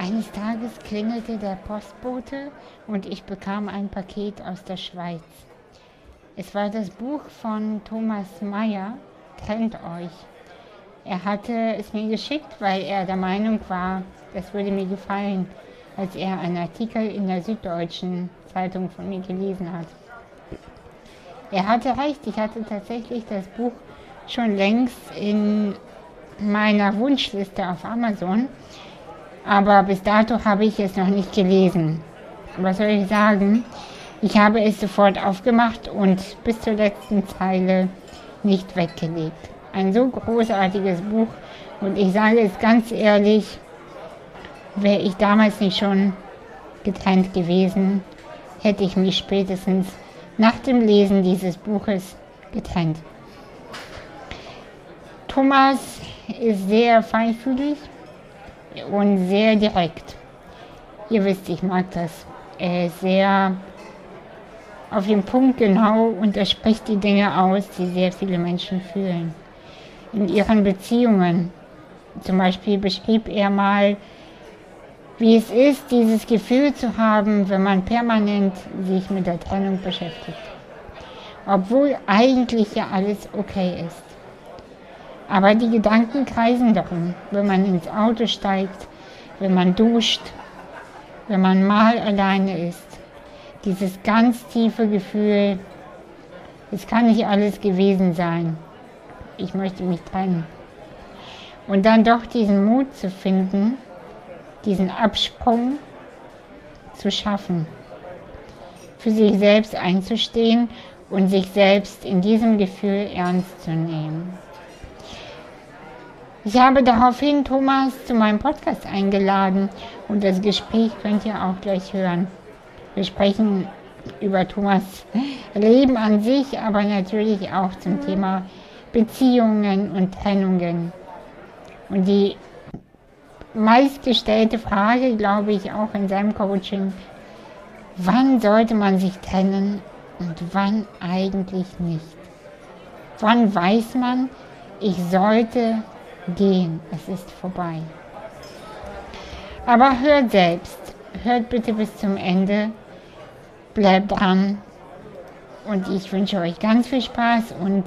Eines Tages klingelte der Postbote und ich bekam ein Paket aus der Schweiz. Es war das Buch von Thomas Mayer, Trennt euch. Er hatte es mir geschickt, weil er der Meinung war, das würde mir gefallen, als er einen Artikel in der Süddeutschen Zeitung von mir gelesen hat. Er hatte recht, ich hatte tatsächlich das Buch schon längst in meiner Wunschliste auf Amazon, aber bis dato habe ich es noch nicht gelesen. Was soll ich sagen? Ich habe es sofort aufgemacht und bis zur letzten Zeile nicht weggelegt. Ein so großartiges Buch und ich sage es ganz ehrlich, wäre ich damals nicht schon getrennt gewesen, hätte ich mich spätestens nach dem Lesen dieses Buches getrennt. Thomas ist sehr feinfühlig und sehr direkt. Ihr wisst, ich mag das. Ist sehr auf den Punkt genau und er spricht die Dinge aus, die sehr viele Menschen fühlen. In ihren Beziehungen. Zum Beispiel beschrieb er mal, wie es ist, dieses Gefühl zu haben, wenn man permanent sich mit der Trennung beschäftigt. Obwohl eigentlich ja alles okay ist. Aber die Gedanken kreisen darum, wenn man ins Auto steigt, wenn man duscht, wenn man mal alleine ist. Dieses ganz tiefe Gefühl, es kann nicht alles gewesen sein. Ich möchte mich trennen. Und dann doch diesen Mut zu finden, diesen Absprung zu schaffen, für sich selbst einzustehen und sich selbst in diesem Gefühl ernst zu nehmen. Ich habe daraufhin Thomas zu meinem Podcast eingeladen und das Gespräch könnt ihr auch gleich hören. Wir sprechen über Thomas Leben an sich, aber natürlich auch zum Thema Beziehungen und Trennungen. Und die meistgestellte Frage, glaube ich, auch in seinem Coaching, wann sollte man sich trennen und wann eigentlich nicht? Wann weiß man, ich sollte gehen, es ist vorbei. Aber hört selbst, hört bitte bis zum Ende, bleibt dran und ich wünsche euch ganz viel Spaß und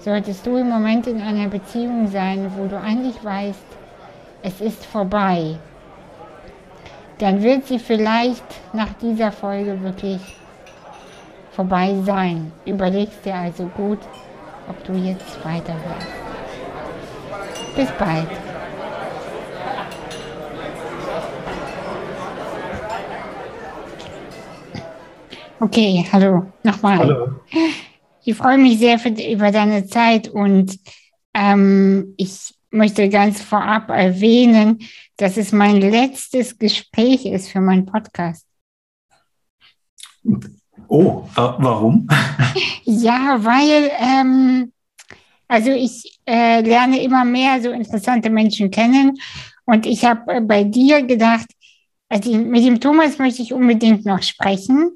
solltest du im Moment in einer Beziehung sein, wo du eigentlich weißt, es ist vorbei, dann wird sie vielleicht nach dieser Folge wirklich vorbei sein. Überlegst dir also gut, ob du jetzt weiterhörst. Bis bald. Okay, hallo, nochmal. Hallo. Ich freue mich sehr für, über deine Zeit und ähm, ich möchte ganz vorab erwähnen, dass es mein letztes Gespräch ist für meinen Podcast. Oh, warum? ja, weil, ähm, also ich äh, lerne immer mehr so interessante Menschen kennen und ich habe äh, bei dir gedacht, also mit dem Thomas möchte ich unbedingt noch sprechen,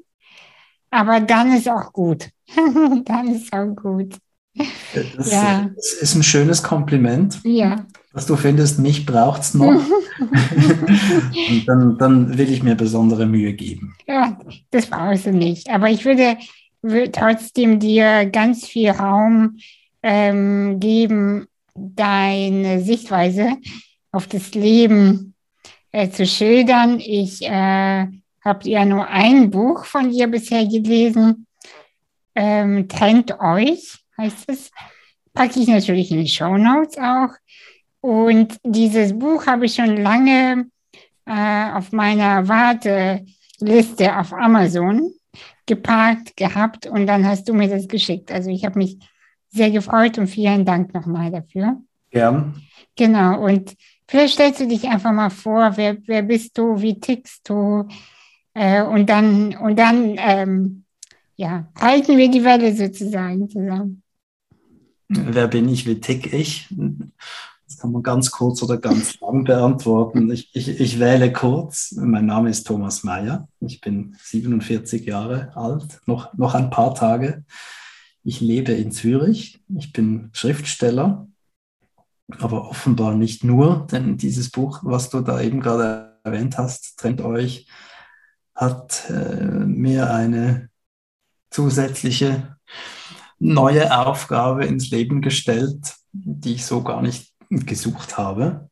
aber dann ist auch gut. dann ist auch gut. Das, ja. das ist ein schönes Kompliment. Ja. Dass du findest, mich braucht es noch. Und dann, dann will ich mir besondere Mühe geben. Ja, das brauchst du nicht. Aber ich würde, würde trotzdem dir ganz viel Raum ähm, geben, deine Sichtweise auf das Leben äh, zu schildern. Ich äh, habe ja nur ein Buch von dir bisher gelesen. Ähm, Trennt euch heißt es. Packe ich natürlich in die Show Notes auch. Und dieses Buch habe ich schon lange äh, auf meiner Warteliste auf Amazon geparkt gehabt und dann hast du mir das geschickt. Also ich habe mich sehr gefreut und vielen Dank nochmal dafür. Gern. Genau. Und vielleicht stellst du dich einfach mal vor, wer, wer bist du, wie tickst du? Äh, und dann, und dann ähm, ja, halten wir die Welle sozusagen zusammen. Wer bin ich, wie tick ich? Das kann man ganz kurz oder ganz lang beantworten. Ich, ich, ich wähle kurz. Mein Name ist Thomas Mayer. Ich bin 47 Jahre alt, noch, noch ein paar Tage. Ich lebe in Zürich. Ich bin Schriftsteller, aber offenbar nicht nur, denn dieses Buch, was du da eben gerade erwähnt hast, trennt euch, hat äh, mir eine zusätzliche neue Aufgabe ins Leben gestellt, die ich so gar nicht gesucht habe.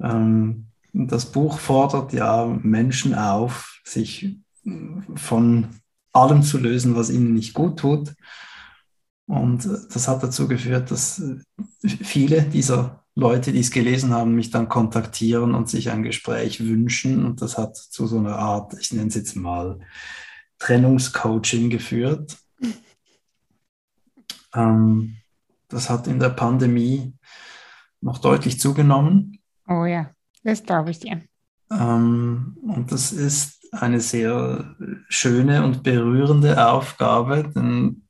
Ähm, das Buch fordert ja Menschen auf, sich von allem zu lösen, was ihnen nicht gut tut. Und das hat dazu geführt, dass viele dieser Leute, die es gelesen haben, mich dann kontaktieren und sich ein Gespräch wünschen. Und das hat zu so einer Art, ich nenne es jetzt mal, Trennungscoaching geführt. Ähm, das hat in der Pandemie noch deutlich zugenommen. Oh ja, das glaube ich dir. Ähm, und das ist eine sehr schöne und berührende Aufgabe, denn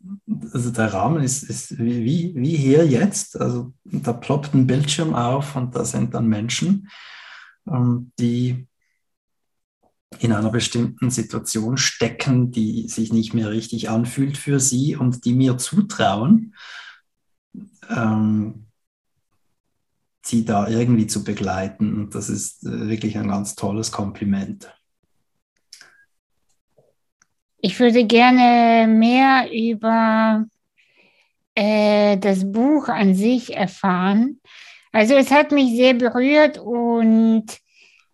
also der Rahmen ist, ist wie, wie hier jetzt. Also da ploppt ein Bildschirm auf und da sind dann Menschen, ähm, die in einer bestimmten Situation stecken, die sich nicht mehr richtig anfühlt für sie und die mir zutrauen, ähm, sie da irgendwie zu begleiten. Und das ist äh, wirklich ein ganz tolles Kompliment. Ich würde gerne mehr über äh, das Buch an sich erfahren. Also es hat mich sehr berührt und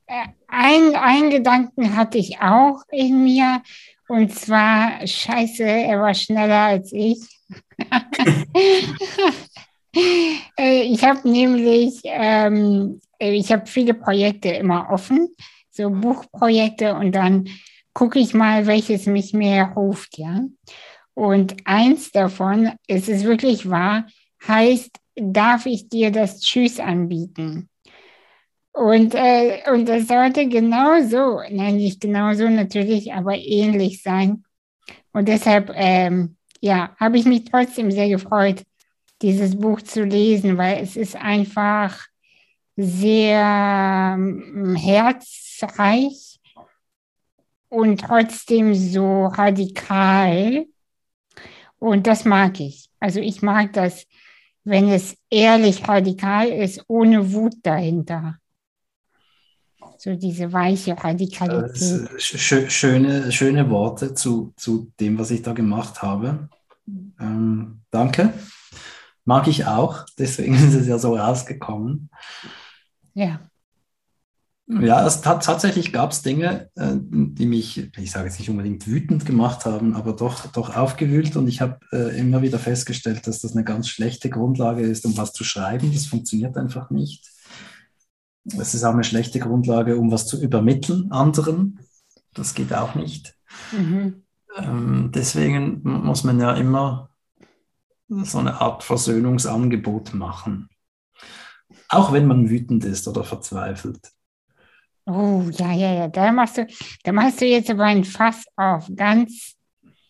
äh, ein, ein Gedanken hatte ich auch in mir und zwar, scheiße, er war schneller als ich. Äh, ich habe nämlich, ähm, ich habe viele Projekte immer offen, so Buchprojekte und dann gucke ich mal, welches mich mehr ruft, ja. Und eins davon, es ist wirklich wahr, heißt, darf ich dir das Tschüss anbieten? Und, äh, und das sollte genauso, nein, nicht genauso natürlich, aber ähnlich sein. Und deshalb, ähm, ja, habe ich mich trotzdem sehr gefreut, dieses Buch zu lesen, weil es ist einfach sehr ähm, herzreich und trotzdem so radikal. Und das mag ich. Also ich mag das, wenn es ehrlich radikal ist, ohne Wut dahinter. So diese weiche Radikalität. Schöne, schöne Worte zu, zu dem, was ich da gemacht habe. Ähm, danke. Mag ich auch, deswegen ist es ja so rausgekommen. Ja. Ja, es, tatsächlich gab es Dinge, äh, die mich, ich sage jetzt nicht unbedingt wütend gemacht haben, aber doch, doch aufgewühlt. Und ich habe äh, immer wieder festgestellt, dass das eine ganz schlechte Grundlage ist, um was zu schreiben. Das funktioniert einfach nicht. Es ist auch eine schlechte Grundlage, um was zu übermitteln anderen. Das geht auch nicht. Mhm. Ähm, deswegen muss man ja immer so eine Art Versöhnungsangebot machen. Auch wenn man wütend ist oder verzweifelt. Oh, ja, ja, ja. Da machst du, da machst du jetzt aber ein Fass auf. Ganz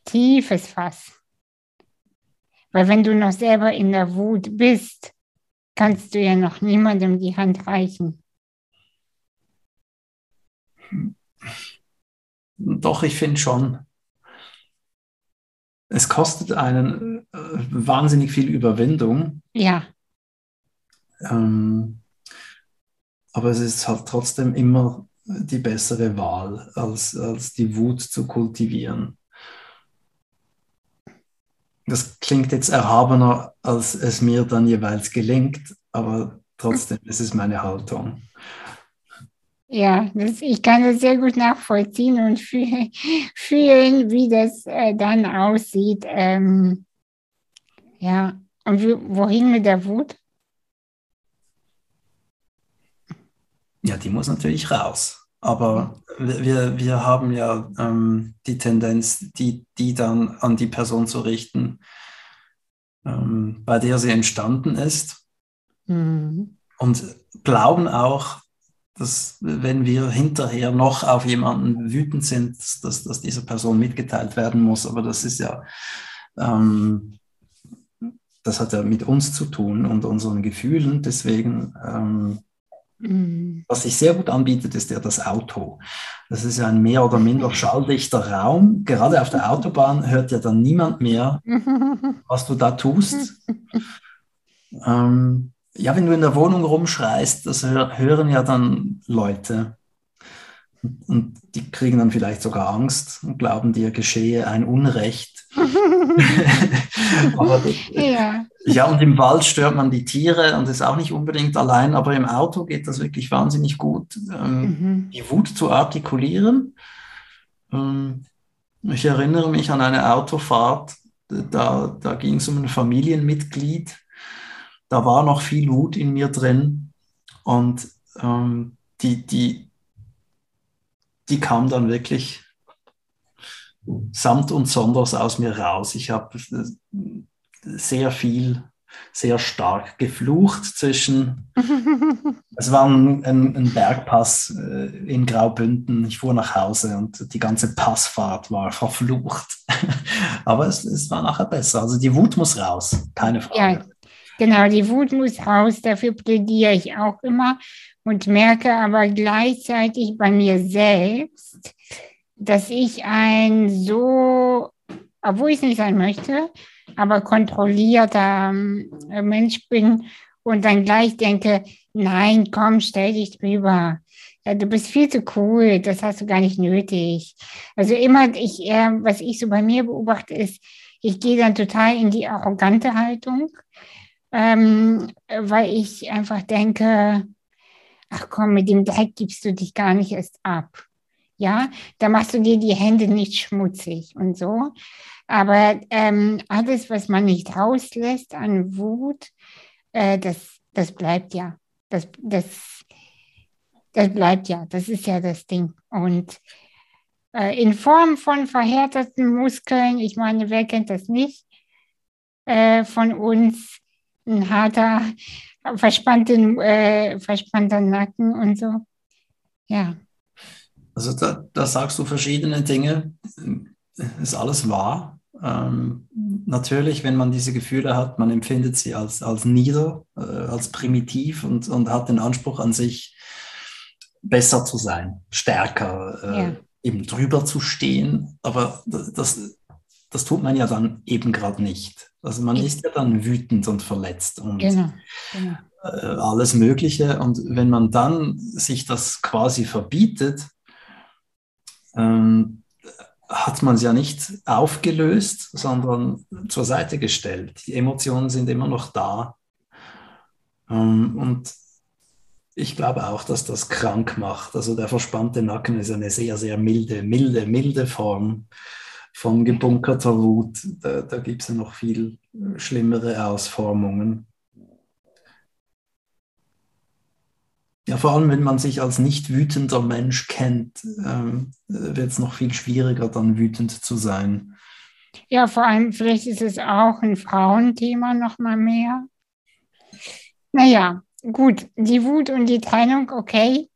tiefes Fass. Weil wenn du noch selber in der Wut bist, kannst du ja noch niemandem die Hand reichen. Doch, ich finde schon, es kostet einen äh, wahnsinnig viel Überwindung. Ja. Ähm, aber es ist halt trotzdem immer die bessere Wahl, als, als die Wut zu kultivieren. Das klingt jetzt erhabener, als es mir dann jeweils gelingt, aber trotzdem ist es meine Haltung. Ja, das, ich kann das sehr gut nachvollziehen und fühl, fühlen, wie das äh, dann aussieht. Ähm, ja, und wie, wohin mit der Wut? Ja, die muss natürlich raus. Aber wir, wir haben ja ähm, die Tendenz, die, die dann an die Person zu richten, ähm, bei der sie entstanden ist. Mhm. Und glauben auch, dass wenn wir hinterher noch auf jemanden wütend sind, dass, dass diese Person mitgeteilt werden muss. Aber das ist ja, ähm, das hat ja mit uns zu tun und unseren Gefühlen. Deswegen, ähm, mhm. was sich sehr gut anbietet, ist ja das Auto. Das ist ja ein mehr oder minder schalldichter Raum. Gerade auf der Autobahn hört ja dann niemand mehr, was du da tust. ähm, ja, wenn du in der Wohnung rumschreist, das hören ja dann Leute. Und die kriegen dann vielleicht sogar Angst und glauben, dir geschehe ein Unrecht. aber, ja. ja, und im Wald stört man die Tiere und ist auch nicht unbedingt allein, aber im Auto geht das wirklich wahnsinnig gut, ähm, mhm. die Wut zu artikulieren. Ähm, ich erinnere mich an eine Autofahrt, da, da ging es um ein Familienmitglied. Da war noch viel Wut in mir drin und ähm, die, die, die kam dann wirklich samt und sonders aus mir raus. Ich habe sehr viel, sehr stark geflucht zwischen. es war ein, ein, ein, Bergpass äh, in Graubünden. Ich fuhr nach Hause und die ganze Passfahrt war verflucht. Aber es, es war nachher besser. Also die Wut muss raus, keine Frage. Ja, genau, die Wut muss raus. Dafür plädiere ich auch immer und merke aber gleichzeitig bei mir selbst, dass ich ein so, obwohl ich es nicht sein möchte, aber kontrollierter ähm, Mensch bin und dann gleich denke, nein, komm, stell dich drüber. Du bist viel zu cool, das hast du gar nicht nötig. Also immer, ich, was ich so bei mir beobachte, ist, ich gehe dann total in die arrogante Haltung, ähm, weil ich einfach denke, ach komm, mit dem Dreck gibst du dich gar nicht erst ab. Ja, da machst du dir die Hände nicht schmutzig und so. Aber ähm, alles, was man nicht rauslässt an Wut, äh, das, das bleibt ja. Das, das, das bleibt ja. Das ist ja das Ding. Und äh, in Form von verhärteten Muskeln, ich meine, wer kennt das nicht, äh, von uns, ein harter, verspannten, äh, verspannter Nacken und so. Ja. Also da, da sagst du verschiedene Dinge. Ist alles wahr. Ähm, natürlich, wenn man diese Gefühle hat, man empfindet sie als, als nieder, äh, als primitiv und, und hat den Anspruch an sich, besser zu sein, stärker, äh, ja. eben drüber zu stehen. Aber das, das tut man ja dann eben gerade nicht. Also man ist ja dann wütend und verletzt und genau, genau. Äh, alles Mögliche. Und wenn man dann sich das quasi verbietet, ähm, hat man es ja nicht aufgelöst, sondern zur Seite gestellt. Die Emotionen sind immer noch da. Ähm, und ich glaube auch, dass das krank macht. Also der verspannte Nacken ist eine sehr, sehr milde, milde, milde Form von gebunkerter Wut. Da, da gibt es ja noch viel schlimmere Ausformungen. Ja, vor allem, wenn man sich als nicht wütender Mensch kennt, ähm, wird es noch viel schwieriger, dann wütend zu sein. Ja, vor allem, vielleicht ist es auch ein Frauenthema noch mal mehr. Naja, gut, die Wut und die Trennung, okay.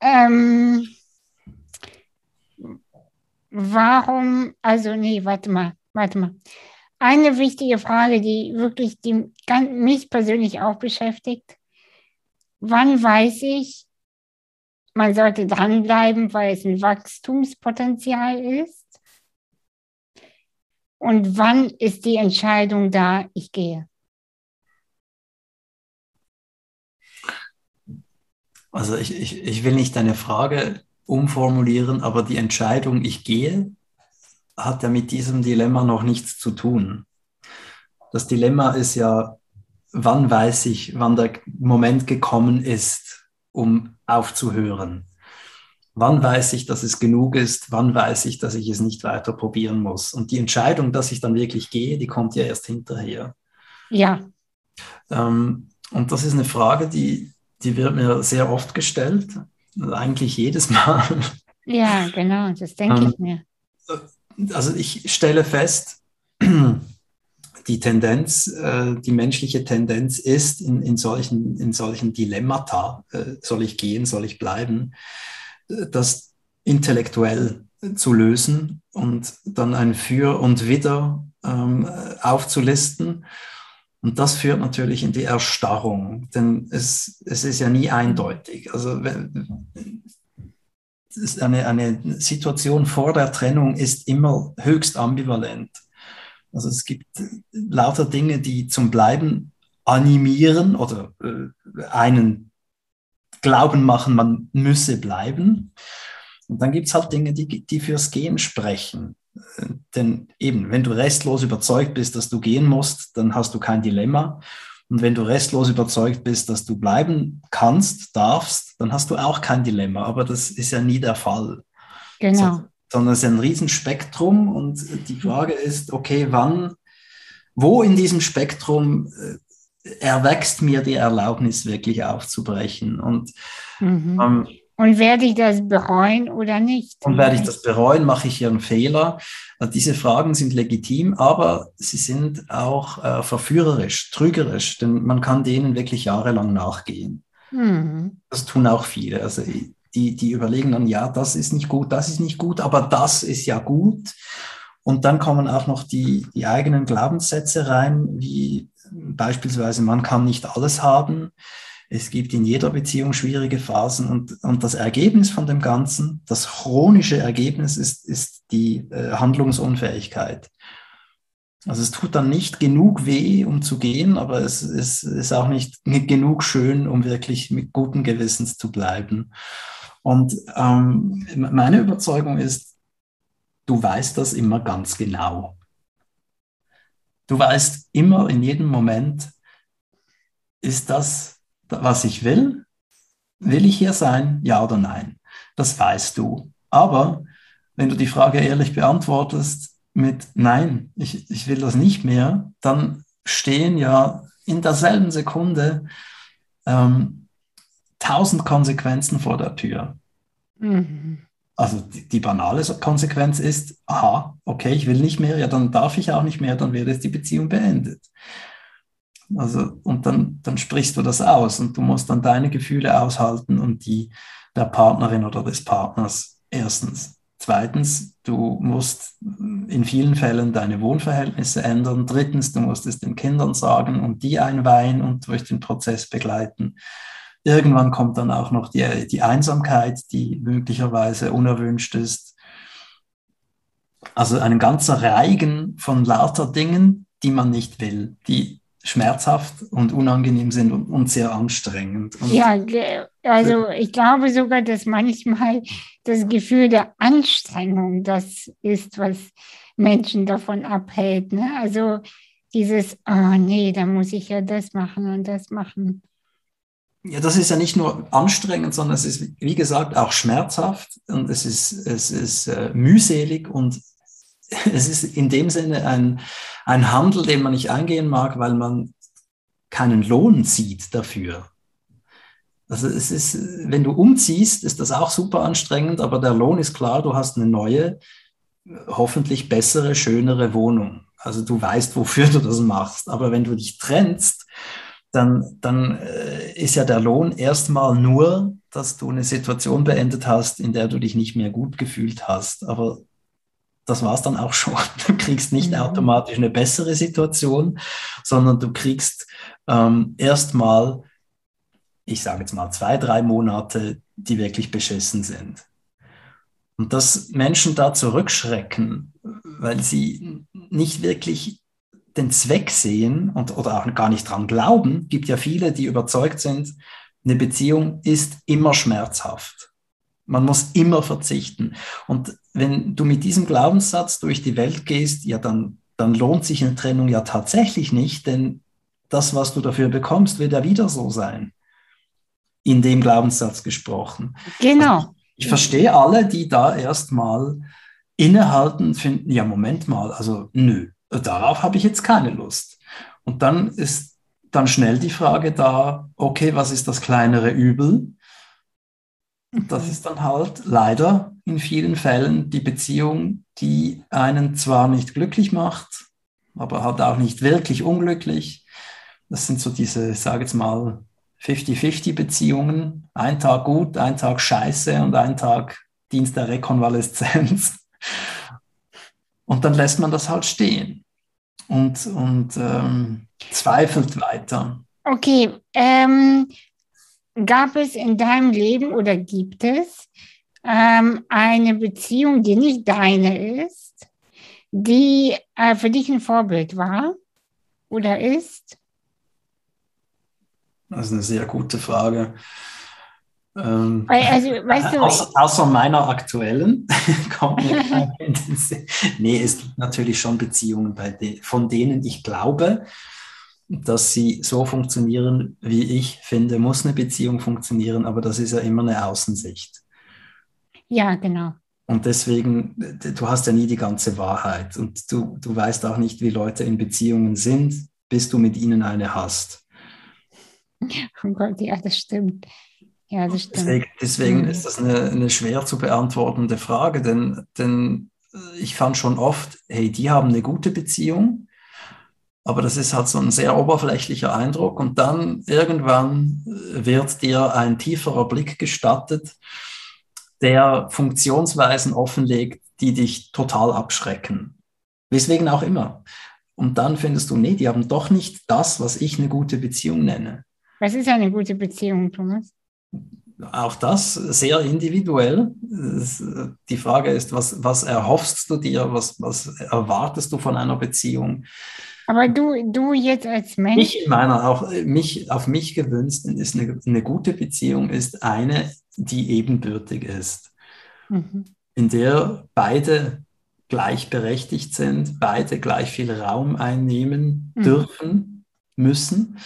Ähm, warum, also nee, warte mal, warte mal. Eine wichtige Frage, die wirklich die, mich persönlich auch beschäftigt. Wann weiß ich, man sollte dranbleiben, weil es ein Wachstumspotenzial ist? Und wann ist die Entscheidung da, ich gehe? Also ich, ich, ich will nicht deine Frage umformulieren, aber die Entscheidung, ich gehe, hat ja mit diesem Dilemma noch nichts zu tun. Das Dilemma ist ja, wann weiß ich, wann der Moment gekommen ist, um aufzuhören? Wann weiß ich, dass es genug ist? Wann weiß ich, dass ich es nicht weiter probieren muss? Und die Entscheidung, dass ich dann wirklich gehe, die kommt ja erst hinterher. Ja. Ähm, und das ist eine Frage, die, die wird mir sehr oft gestellt, eigentlich jedes Mal. Ja, genau, das denke ähm, ich mir. Also ich stelle fest, die Tendenz, äh, die menschliche Tendenz ist in, in, solchen, in solchen Dilemmata, äh, soll ich gehen, soll ich bleiben, das intellektuell zu lösen und dann ein Für und Wider ähm, aufzulisten. Und das führt natürlich in die Erstarrung, denn es, es ist ja nie eindeutig. Also eine, eine Situation vor der Trennung ist immer höchst ambivalent. Also es gibt lauter Dinge, die zum Bleiben animieren oder äh, einen glauben machen, man müsse bleiben. Und dann gibt es halt Dinge, die, die fürs Gehen sprechen. Denn eben, wenn du restlos überzeugt bist, dass du gehen musst, dann hast du kein Dilemma. Und wenn du restlos überzeugt bist, dass du bleiben kannst, darfst, dann hast du auch kein Dilemma. Aber das ist ja nie der Fall. Genau. So, sondern es ist ein Riesenspektrum. Und die Frage ist, okay, wann, wo in diesem Spektrum äh, erwächst mir die Erlaubnis, wirklich aufzubrechen? Und mhm. ähm, und werde ich das bereuen oder nicht? Und werde ich das bereuen? Mache ich hier einen Fehler? Also diese Fragen sind legitim, aber sie sind auch äh, verführerisch, trügerisch, denn man kann denen wirklich jahrelang nachgehen. Mhm. Das tun auch viele. Also die, die überlegen dann, ja, das ist nicht gut, das ist nicht gut, aber das ist ja gut. Und dann kommen auch noch die, die eigenen Glaubenssätze rein, wie beispielsweise, man kann nicht alles haben. Es gibt in jeder Beziehung schwierige Phasen und, und das Ergebnis von dem Ganzen, das chronische Ergebnis ist, ist die äh, Handlungsunfähigkeit. Also es tut dann nicht genug weh, um zu gehen, aber es, es ist auch nicht genug schön, um wirklich mit guten Gewissens zu bleiben. Und ähm, meine Überzeugung ist, du weißt das immer ganz genau. Du weißt immer in jedem Moment, ist das was ich will? Will ich hier sein? Ja oder nein? Das weißt du. Aber wenn du die Frage ehrlich beantwortest mit Nein, ich, ich will das nicht mehr, dann stehen ja in derselben Sekunde ähm, tausend Konsequenzen vor der Tür. Mhm. Also die, die, banale Konsequenz ist, aha, okay, ich will nicht mehr, ja, dann darf ich auch nicht mehr, dann wird jetzt die Beziehung beendet. Also, und dann, dann sprichst du das aus und du musst dann deine Gefühle aushalten und die der Partnerin oder des Partners erstens. Zweitens, du musst in vielen Fällen deine Wohnverhältnisse ändern. Drittens, du musst es den Kindern sagen und die einweihen und durch den Prozess begleiten. Irgendwann kommt dann auch noch die, die Einsamkeit, die möglicherweise unerwünscht ist. Also ein ganzer Reigen von lauter Dingen, die man nicht will, die schmerzhaft und unangenehm sind und, und sehr anstrengend. Und ja, also ich glaube sogar, dass manchmal das Gefühl der Anstrengung das ist, was Menschen davon abhält. Ne? Also dieses, oh nee, da muss ich ja das machen und das machen. Ja, das ist ja nicht nur anstrengend, sondern es ist, wie gesagt, auch schmerzhaft und es ist, es ist äh, mühselig und es ist in dem Sinne ein, ein Handel, den man nicht eingehen mag, weil man keinen Lohn sieht dafür. Also es ist, wenn du umziehst, ist das auch super anstrengend, aber der Lohn ist klar, du hast eine neue, hoffentlich bessere, schönere Wohnung. Also du weißt, wofür du das machst. Aber wenn du dich trennst, dann, dann äh, ist ja der Lohn erstmal nur, dass du eine Situation beendet hast, in der du dich nicht mehr gut gefühlt hast. Aber das war es dann auch schon. Du kriegst nicht mhm. automatisch eine bessere Situation, sondern du kriegst ähm, erstmal, ich sage jetzt mal, zwei, drei Monate, die wirklich beschissen sind. Und dass Menschen da zurückschrecken, weil sie nicht wirklich den Zweck sehen und, oder auch gar nicht dran glauben, gibt ja viele, die überzeugt sind, eine Beziehung ist immer schmerzhaft. Man muss immer verzichten. Und wenn du mit diesem Glaubenssatz durch die Welt gehst, ja, dann, dann lohnt sich eine Trennung ja tatsächlich nicht, denn das, was du dafür bekommst, wird ja wieder so sein. In dem Glaubenssatz gesprochen. Genau. Also ich, verstehe alle, die da erstmal innehalten, finden, ja, Moment mal, also nö, darauf habe ich jetzt keine Lust. Und dann ist dann schnell die Frage da, okay, was ist das kleinere Übel? das ist dann halt leider in vielen Fällen die Beziehung, die einen zwar nicht glücklich macht, aber halt auch nicht wirklich unglücklich. Das sind so diese, ich sage jetzt mal, 50-50 Beziehungen. Ein Tag gut, ein Tag scheiße und ein Tag Dienst der Rekonvaleszenz. Und dann lässt man das halt stehen und, und ähm, zweifelt weiter. Okay, ähm, gab es in deinem Leben oder gibt es ähm, eine Beziehung, die nicht deine ist, die äh, für dich ein Vorbild war oder ist? Das ist eine sehr gute Frage. Ähm, also, weißt du, außer, außer meiner aktuellen kommt mir Nee, es gibt natürlich schon Beziehungen, bei de von denen ich glaube, dass sie so funktionieren, wie ich finde, muss eine Beziehung funktionieren, aber das ist ja immer eine Außensicht. Ja, genau. Und deswegen, du hast ja nie die ganze Wahrheit und du, du weißt auch nicht, wie Leute in Beziehungen sind, bis du mit ihnen eine hast. Oh Gott, ja, das stimmt. Ja, das stimmt. Deswegen, deswegen mhm. ist das eine, eine, schwer zu beantwortende Frage, denn, denn ich fand schon oft, hey, die haben eine gute Beziehung, aber das ist halt so ein sehr oberflächlicher Eindruck und dann irgendwann wird dir ein tieferer Blick gestattet, der Funktionsweisen offenlegt, die dich total abschrecken. Weswegen auch immer. Und dann findest du, nee, die haben doch nicht das, was ich eine gute Beziehung nenne. Was ist eine gute Beziehung, Thomas? Auch das sehr individuell. Die Frage ist, was, was erhoffst du dir, was, was erwartest du von einer Beziehung? Aber du, du jetzt als Mensch. Mich in meiner, auch mich, auf mich gewünscht ist eine, eine gute Beziehung ist eine, die ebenbürtig ist, mhm. in der beide gleichberechtigt sind, beide gleich viel Raum einnehmen mhm. dürfen, müssen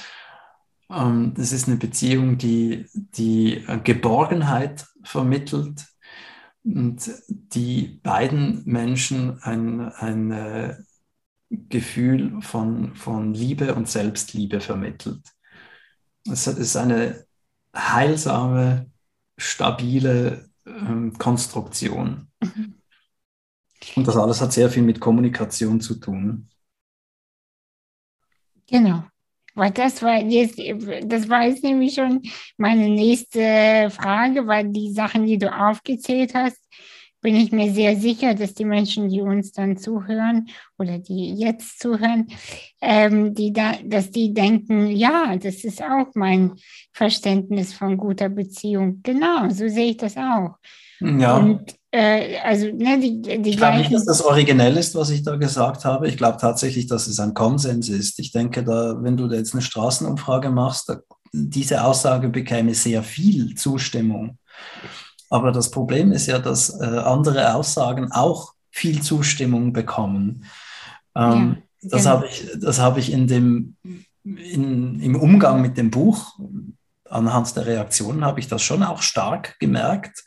ähm, das ist eine Beziehung, die, die Geborgenheit vermittelt und die beiden Menschen ein, ein äh, Gefühl von, von Liebe und Selbstliebe vermittelt. Es ist eine heilsame, stabile ähm, Konstruktion. Mhm. Und das alles hat sehr viel mit Kommunikation zu tun. Genau. Weil das war jetzt, das war jetzt nämlich schon meine nächste Frage, weil die Sachen, die du aufgezählt hast, bin ich mir sehr sicher, dass die Menschen, die uns dann zuhören oder die jetzt zuhören, ähm, die da, dass die denken, ja, das ist auch mein Verständnis von guter Beziehung. Genau, so sehe ich das auch. Ja. Und äh, also, ne, die, die ich glaube nicht, dass das originell ist, was ich da gesagt habe. Ich glaube tatsächlich, dass es ein Konsens ist. Ich denke, da, wenn du da jetzt eine Straßenumfrage machst, da, diese Aussage bekäme sehr viel Zustimmung. Aber das Problem ist ja, dass äh, andere Aussagen auch viel Zustimmung bekommen. Ähm, ja, das genau. habe ich, das hab ich in dem, in, im Umgang mit dem Buch, anhand der Reaktionen, habe ich das schon auch stark gemerkt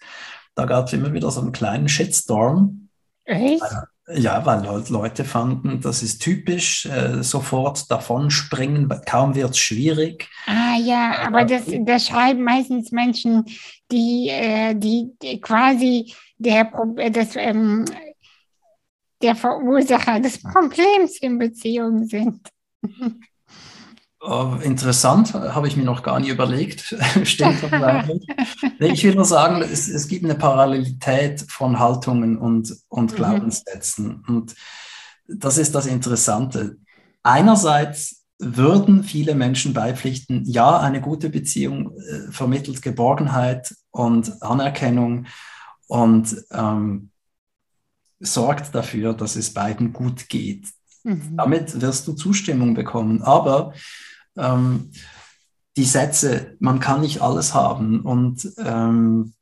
da gab es immer wieder so einen kleinen Shitstorm. Echt? Ja, weil Leute fanden, das ist typisch, äh, sofort davon springen, kaum wird es schwierig. Ah ja, aber das, das schreiben meistens Menschen, die, äh, die, die quasi der, das, ähm, der Verursacher des Problems in Beziehungen sind. Oh, interessant, habe ich mir noch gar nicht überlegt. Stimmt Ich will nur sagen, es, es, gibt eine Parallelität von Haltungen und, und mhm. Glaubenssätzen. Und das ist das Interessante. Einerseits würden viele Menschen beipflichten, ja, eine gute Beziehung äh, vermittelt Geborgenheit und Anerkennung und ähm, sorgt dafür, dass es beiden gut geht. Mhm. Damit wirst du Zustimmung bekommen. Aber ähm, die Sätze, man kann nicht alles haben und ähm,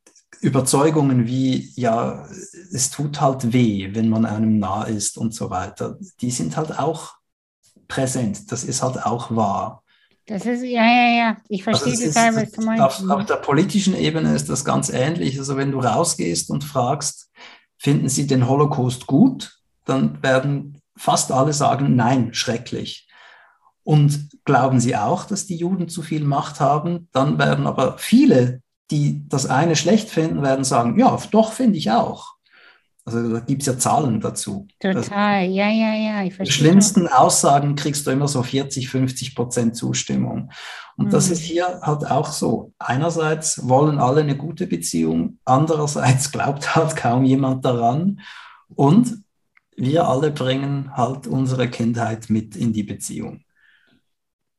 Überzeugungen wie, ja, es tut halt weh, wenn man einem nah ist und so weiter, die sind halt auch präsent. Das ist halt auch wahr. Das ist, ja, ja, ja, ich verstehe also total, was du meinst. Auf, auf, der politischen Ebene ist das ganz ähnlich. Also wenn du rausgehst und fragst, finden Sie den Holocaust gut, dann werden fast alle sagen, nein, schrecklich. Und glauben Sie auch, dass die Juden zu viel Macht haben? Dann werden aber viele, die das eine schlecht finden, werden sagen, ja, doch, finde ich auch. Also da gibt es ja Zahlen dazu. Total, also, ja, ja, ja. Ich verstehe. Die schlimmsten Aussagen kriegst du immer so 40, 50 Prozent Zustimmung. Und mhm. das ist hier halt auch so. Einerseits wollen alle eine gute Beziehung, andererseits glaubt halt kaum jemand daran. Und wir alle bringen halt unsere Kindheit mit in die Beziehung.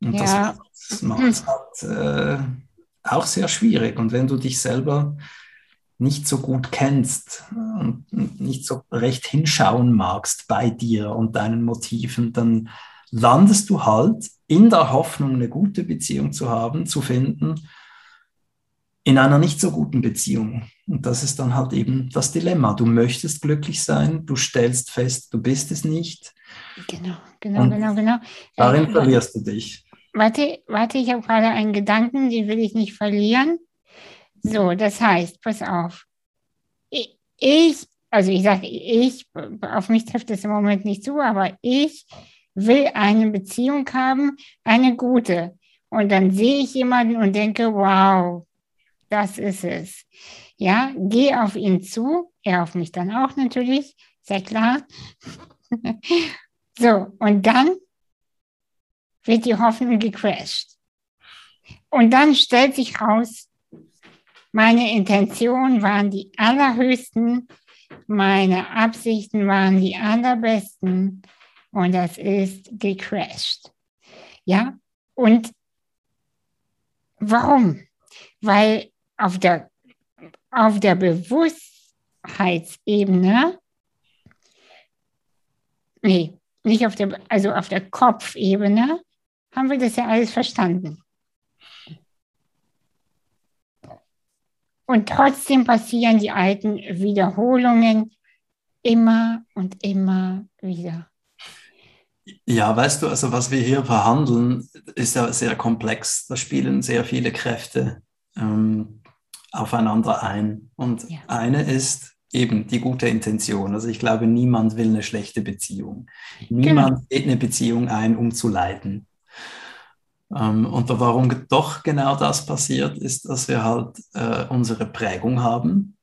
Und ja. das macht es halt äh, auch sehr schwierig. Und wenn du dich selber nicht so gut kennst und nicht so recht hinschauen magst bei dir und deinen Motiven, dann landest du halt in der Hoffnung, eine gute Beziehung zu haben, zu finden. in einer nicht so guten Beziehung. Und das ist dann halt eben das Dilemma. Du möchtest glücklich sein, du stellst fest, du bist es nicht. Genau, genau, Und genau, genau. Darin verlierst du dich. Warte, warte, ich habe gerade einen Gedanken, den will ich nicht verlieren. So, das heißt, pass auf. Ich, also ich sage ich, auf mich trifft es im Moment nicht zu, aber ich will eine Beziehung haben, eine gute. Und dann sehe ich jemanden und denke, wow, das ist es. Ja, gehe auf ihn zu, er auf mich dann auch natürlich, sehr klar. so, und dann wird die Hoffnung gecrashed. Und dann stellt sich raus, meine Intentionen waren die allerhöchsten, meine Absichten waren die allerbesten und das ist gecrashed. Ja, und warum? Weil auf der, auf der Bewusstheitsebene, nee, nicht auf der, also auf der Kopfebene, haben wir das ja alles verstanden. Und trotzdem passieren die alten Wiederholungen immer und immer wieder. Ja, weißt du, also was wir hier verhandeln, ist ja sehr komplex. Da spielen sehr viele Kräfte ähm, aufeinander ein. Und ja. eine ist eben die gute Intention. Also ich glaube, niemand will eine schlechte Beziehung. Niemand genau. geht eine Beziehung ein, um zu leiden. Ähm, und warum doch genau das passiert, ist, dass wir halt äh, unsere Prägung haben.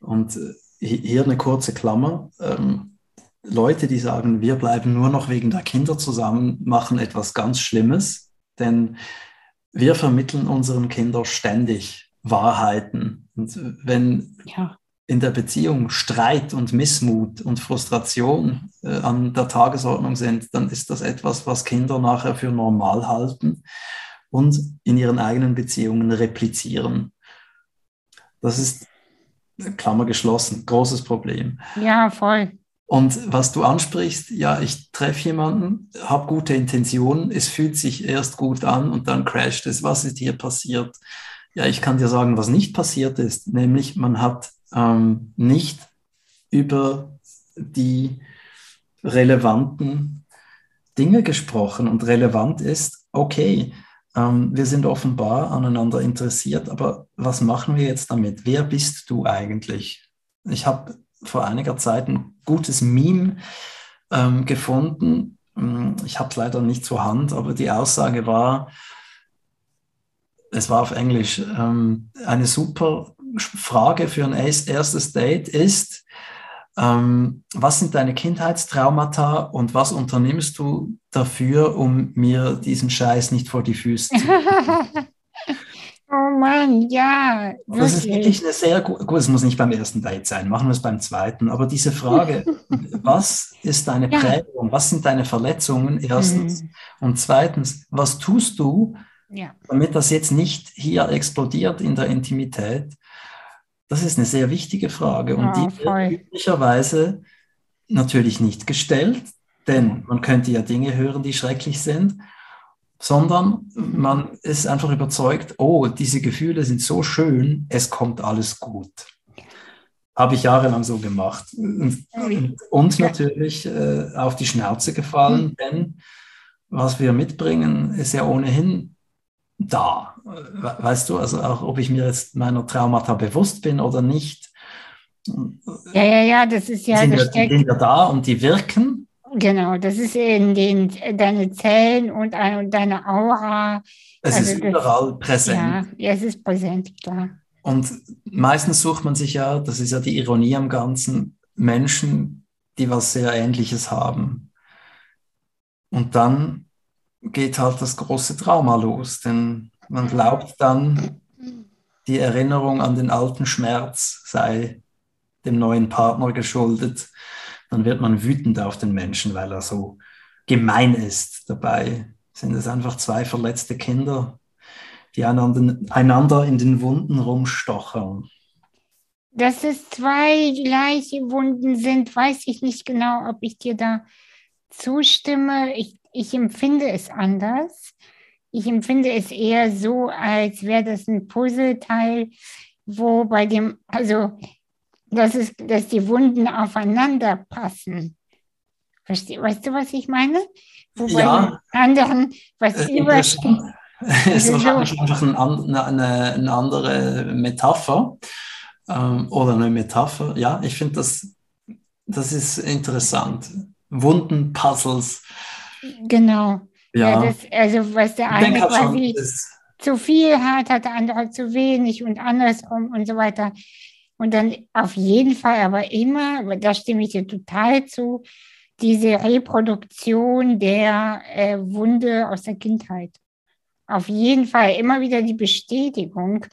Und äh, hier eine kurze Klammer. Ähm, Leute, die sagen, wir bleiben nur noch wegen der Kinder zusammen, machen etwas ganz Schlimmes, denn wir vermitteln unseren Kindern ständig Wahrheiten. Und wenn ja. In der Beziehung Streit und Missmut und Frustration äh, an der Tagesordnung sind, dann ist das etwas, was Kinder nachher für normal halten und in ihren eigenen Beziehungen replizieren. Das ist Klammer geschlossen, großes Problem. Ja, voll. Und was du ansprichst, ja, ich treffe jemanden, habe gute Intentionen, es fühlt sich erst gut an und dann crasht es. Was ist hier passiert? Ja, ich kann dir sagen, was nicht passiert ist, nämlich man hat ähm, nicht über die relevanten Dinge gesprochen. Und relevant ist, okay, ähm, wir sind offenbar aneinander interessiert, aber was machen wir jetzt damit? Wer bist du eigentlich? Ich habe vor einiger Zeit ein gutes Meme ähm, gefunden. Hm, ich habe es leider nicht zur Hand, aber die Aussage war, es war auf Englisch, ähm, eine super Frage für ein erstes Date ist, ähm, was sind deine Kindheitstraumata und was unternimmst du dafür, um mir diesen Scheiß nicht vor die Füße zu Oh Mann, ja. Wirklich. Das ist wirklich eine sehr gute, gut, es muss nicht beim ersten Date sein, machen wir es beim zweiten, aber diese Frage, was ist deine ja. Prägung, was sind deine Verletzungen, erstens, mhm. und zweitens, was tust du, ja. damit das jetzt nicht hier explodiert in der Intimität? Das ist eine sehr wichtige Frage und ja, die wird üblicherweise natürlich nicht gestellt, denn man könnte ja Dinge hören, die schrecklich sind sondern man ist einfach überzeugt, oh, diese Gefühle sind so schön, es kommt alles gut. Habe ich jahrelang so gemacht. Und, und natürlich äh, auf die Schnauze gefallen, mhm. denn was wir mitbringen, ist ja ohnehin da. Weißt du, also auch ob ich mir jetzt meiner Traumata bewusst bin oder nicht. Ja, ja, ja, das ist ja sind. Ja, die da und die wirken. Genau, das ist in den, deine Zellen und, und deine Aura. Es also ist das, überall präsent. Ja, es ist präsent, klar. Und meistens sucht man sich ja, das ist ja die Ironie am Ganzen, Menschen, die was sehr Ähnliches haben. Und dann geht halt das große Trauma los, denn man glaubt dann, die Erinnerung an den alten Schmerz sei dem neuen Partner geschuldet dann wird man wütend auf den Menschen, weil er so gemein ist. Dabei sind es einfach zwei verletzte Kinder, die einander in den Wunden rumstochern. Dass es zwei gleiche Wunden sind, weiß ich nicht genau, ob ich dir da zustimme. Ich, ich empfinde es anders. ich empfinde es eher so, als wäre das ein Puzzleteil, wo bei dem, also, dass, es, dass die Wunden aufeinander passen. Versteh, weißt du, was ich meine? Wo bei ja. anderen was äh, übersteht. Es ist wahrscheinlich einfach ein, eine, eine, andere Metapher ähm, oder eine Metapher. Ja, ich finde das, das ist interessant. Wunden-Puzzles. Genau. Ja. ja das, also was der eine quasi zu viel hat, hat der andere zu wenig und andersrum und so weiter. Und dann auf jeden Fall aber immer, da stimme ich dir total zu, diese Reproduktion der äh, Wunde aus der Kindheit. Auf jeden Fall immer wieder die Bestätigung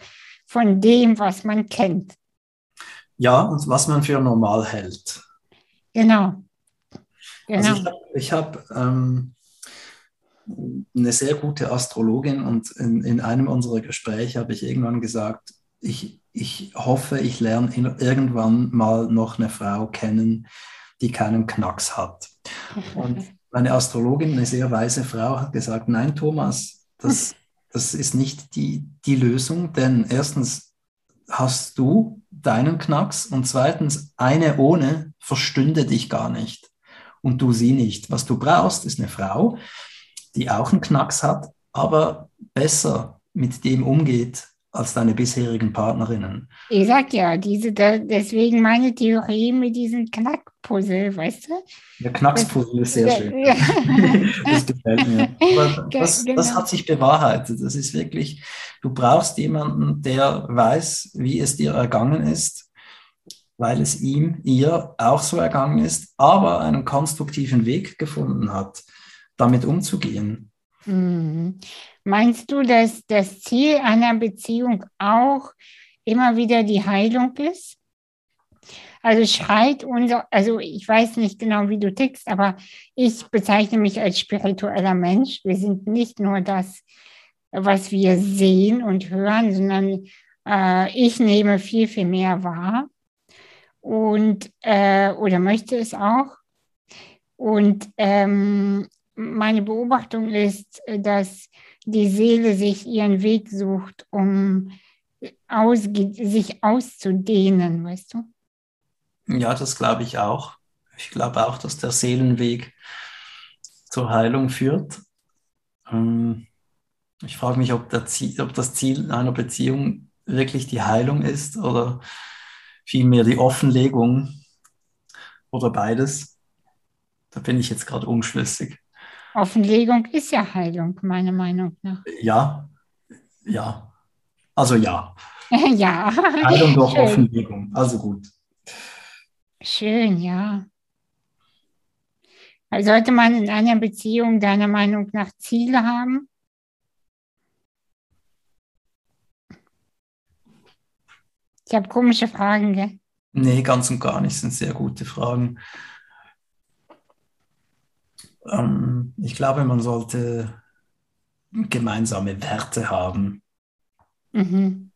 von dem, was man kennt. Ja, und was man für normal hält. Genau. Genau. Also ich habe hab, ähm, eine sehr gute Astrologin und in, in einem unserer Gespräche habe ich irgendwann gesagt, ich, ich hoffe, ich lerne irgendwann mal noch eine Frau kennen, die keinen Knacks hat. Und meine Astrologin, eine sehr weise Frau, hat gesagt, nein, Thomas, das, das ist nicht die, die Lösung, denn erstens hast du deinen Knacks und zweitens, eine ohne verstünde dich gar nicht und du sie nicht. Was du brauchst, ist eine Frau, die auch einen Knacks hat, aber besser mit dem umgeht als deine bisherigen Partnerinnen. Ich sag ja, diese, deswegen meine Theorie mit diesem Knackpuzzle, weißt du? Der Knackspuzzle ist sehr schön. Ja. das gefällt mir. Aber das, genau. das hat sich bewahrheitet. Das ist wirklich, du brauchst jemanden, der weiß, wie es dir ergangen ist, weil es ihm, ihr auch so ergangen ist, aber einen konstruktiven Weg gefunden hat damit umzugehen. Mhm. Meinst du, dass das Ziel einer Beziehung auch immer wieder die Heilung ist? Also schreit unser, also ich weiß nicht genau, wie du tickst, aber ich bezeichne mich als spiritueller Mensch. Wir sind nicht nur das, was wir sehen und hören, sondern äh, ich nehme viel, viel mehr wahr und äh, oder möchte es auch. Und ähm, meine Beobachtung ist, dass die Seele sich ihren Weg sucht, um aus, sich auszudehnen, weißt du? Ja, das glaube ich auch. Ich glaube auch, dass der Seelenweg zur Heilung führt. Ähm, ich frage mich, ob, ob das Ziel einer Beziehung wirklich die Heilung ist oder vielmehr die Offenlegung oder beides. Da bin ich jetzt gerade unschlüssig. Offenlegung ist ja Heilung, meiner Meinung nach. Ja, ja. Also ja. ja. Heilung durch Schön. Offenlegung. Also gut. Schön, ja. Also sollte man in einer Beziehung deiner Meinung nach Ziele haben? Ich habe komische Fragen, gell? Nee, ganz und gar nicht. Das sind sehr gute Fragen. Ähm, ich glaube, man sollte gemeinsame Werte haben. Mhm.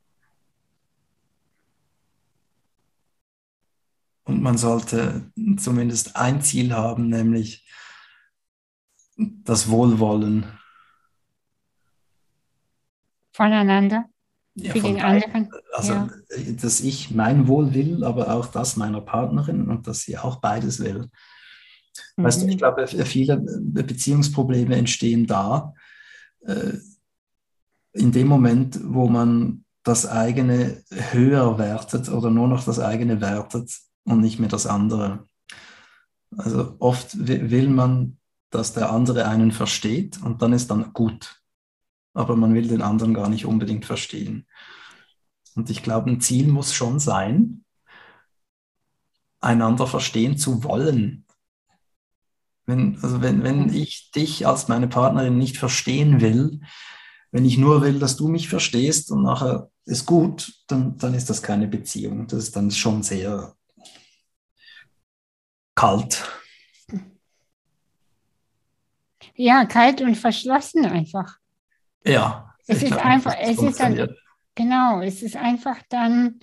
Und man sollte zumindest ein Ziel haben, nämlich das Wohlwollen. Voneinander? Ja, für den anderen? Also, ja. dass ich mein Wohl will, aber auch das meiner Partnerin und dass sie auch beides will. Mhm. Weißt du, ich mhm. glaube, viele Beziehungsprobleme entstehen da, äh, in dem Moment, wo man das eigene höher wertet oder nur noch das eigene wertet und nicht mehr das andere. Also oft will man, dass der andere einen versteht und dann ist dann gut. Aber man will den anderen gar nicht unbedingt verstehen. Und ich glaube, ein Ziel muss schon sein, einander verstehen zu wollen wenn, also wenn, wenn ich dich als meine Partnerin nicht verstehen will, wenn ich nur will, dass du mich verstehst und nachher ist gut, dann, dann ist das keine Beziehung. Das ist dann schon sehr kalt. Ja, kalt und verschlossen einfach. Ja. Es ist einfach, es ist dann, genau, es ist einfach dann,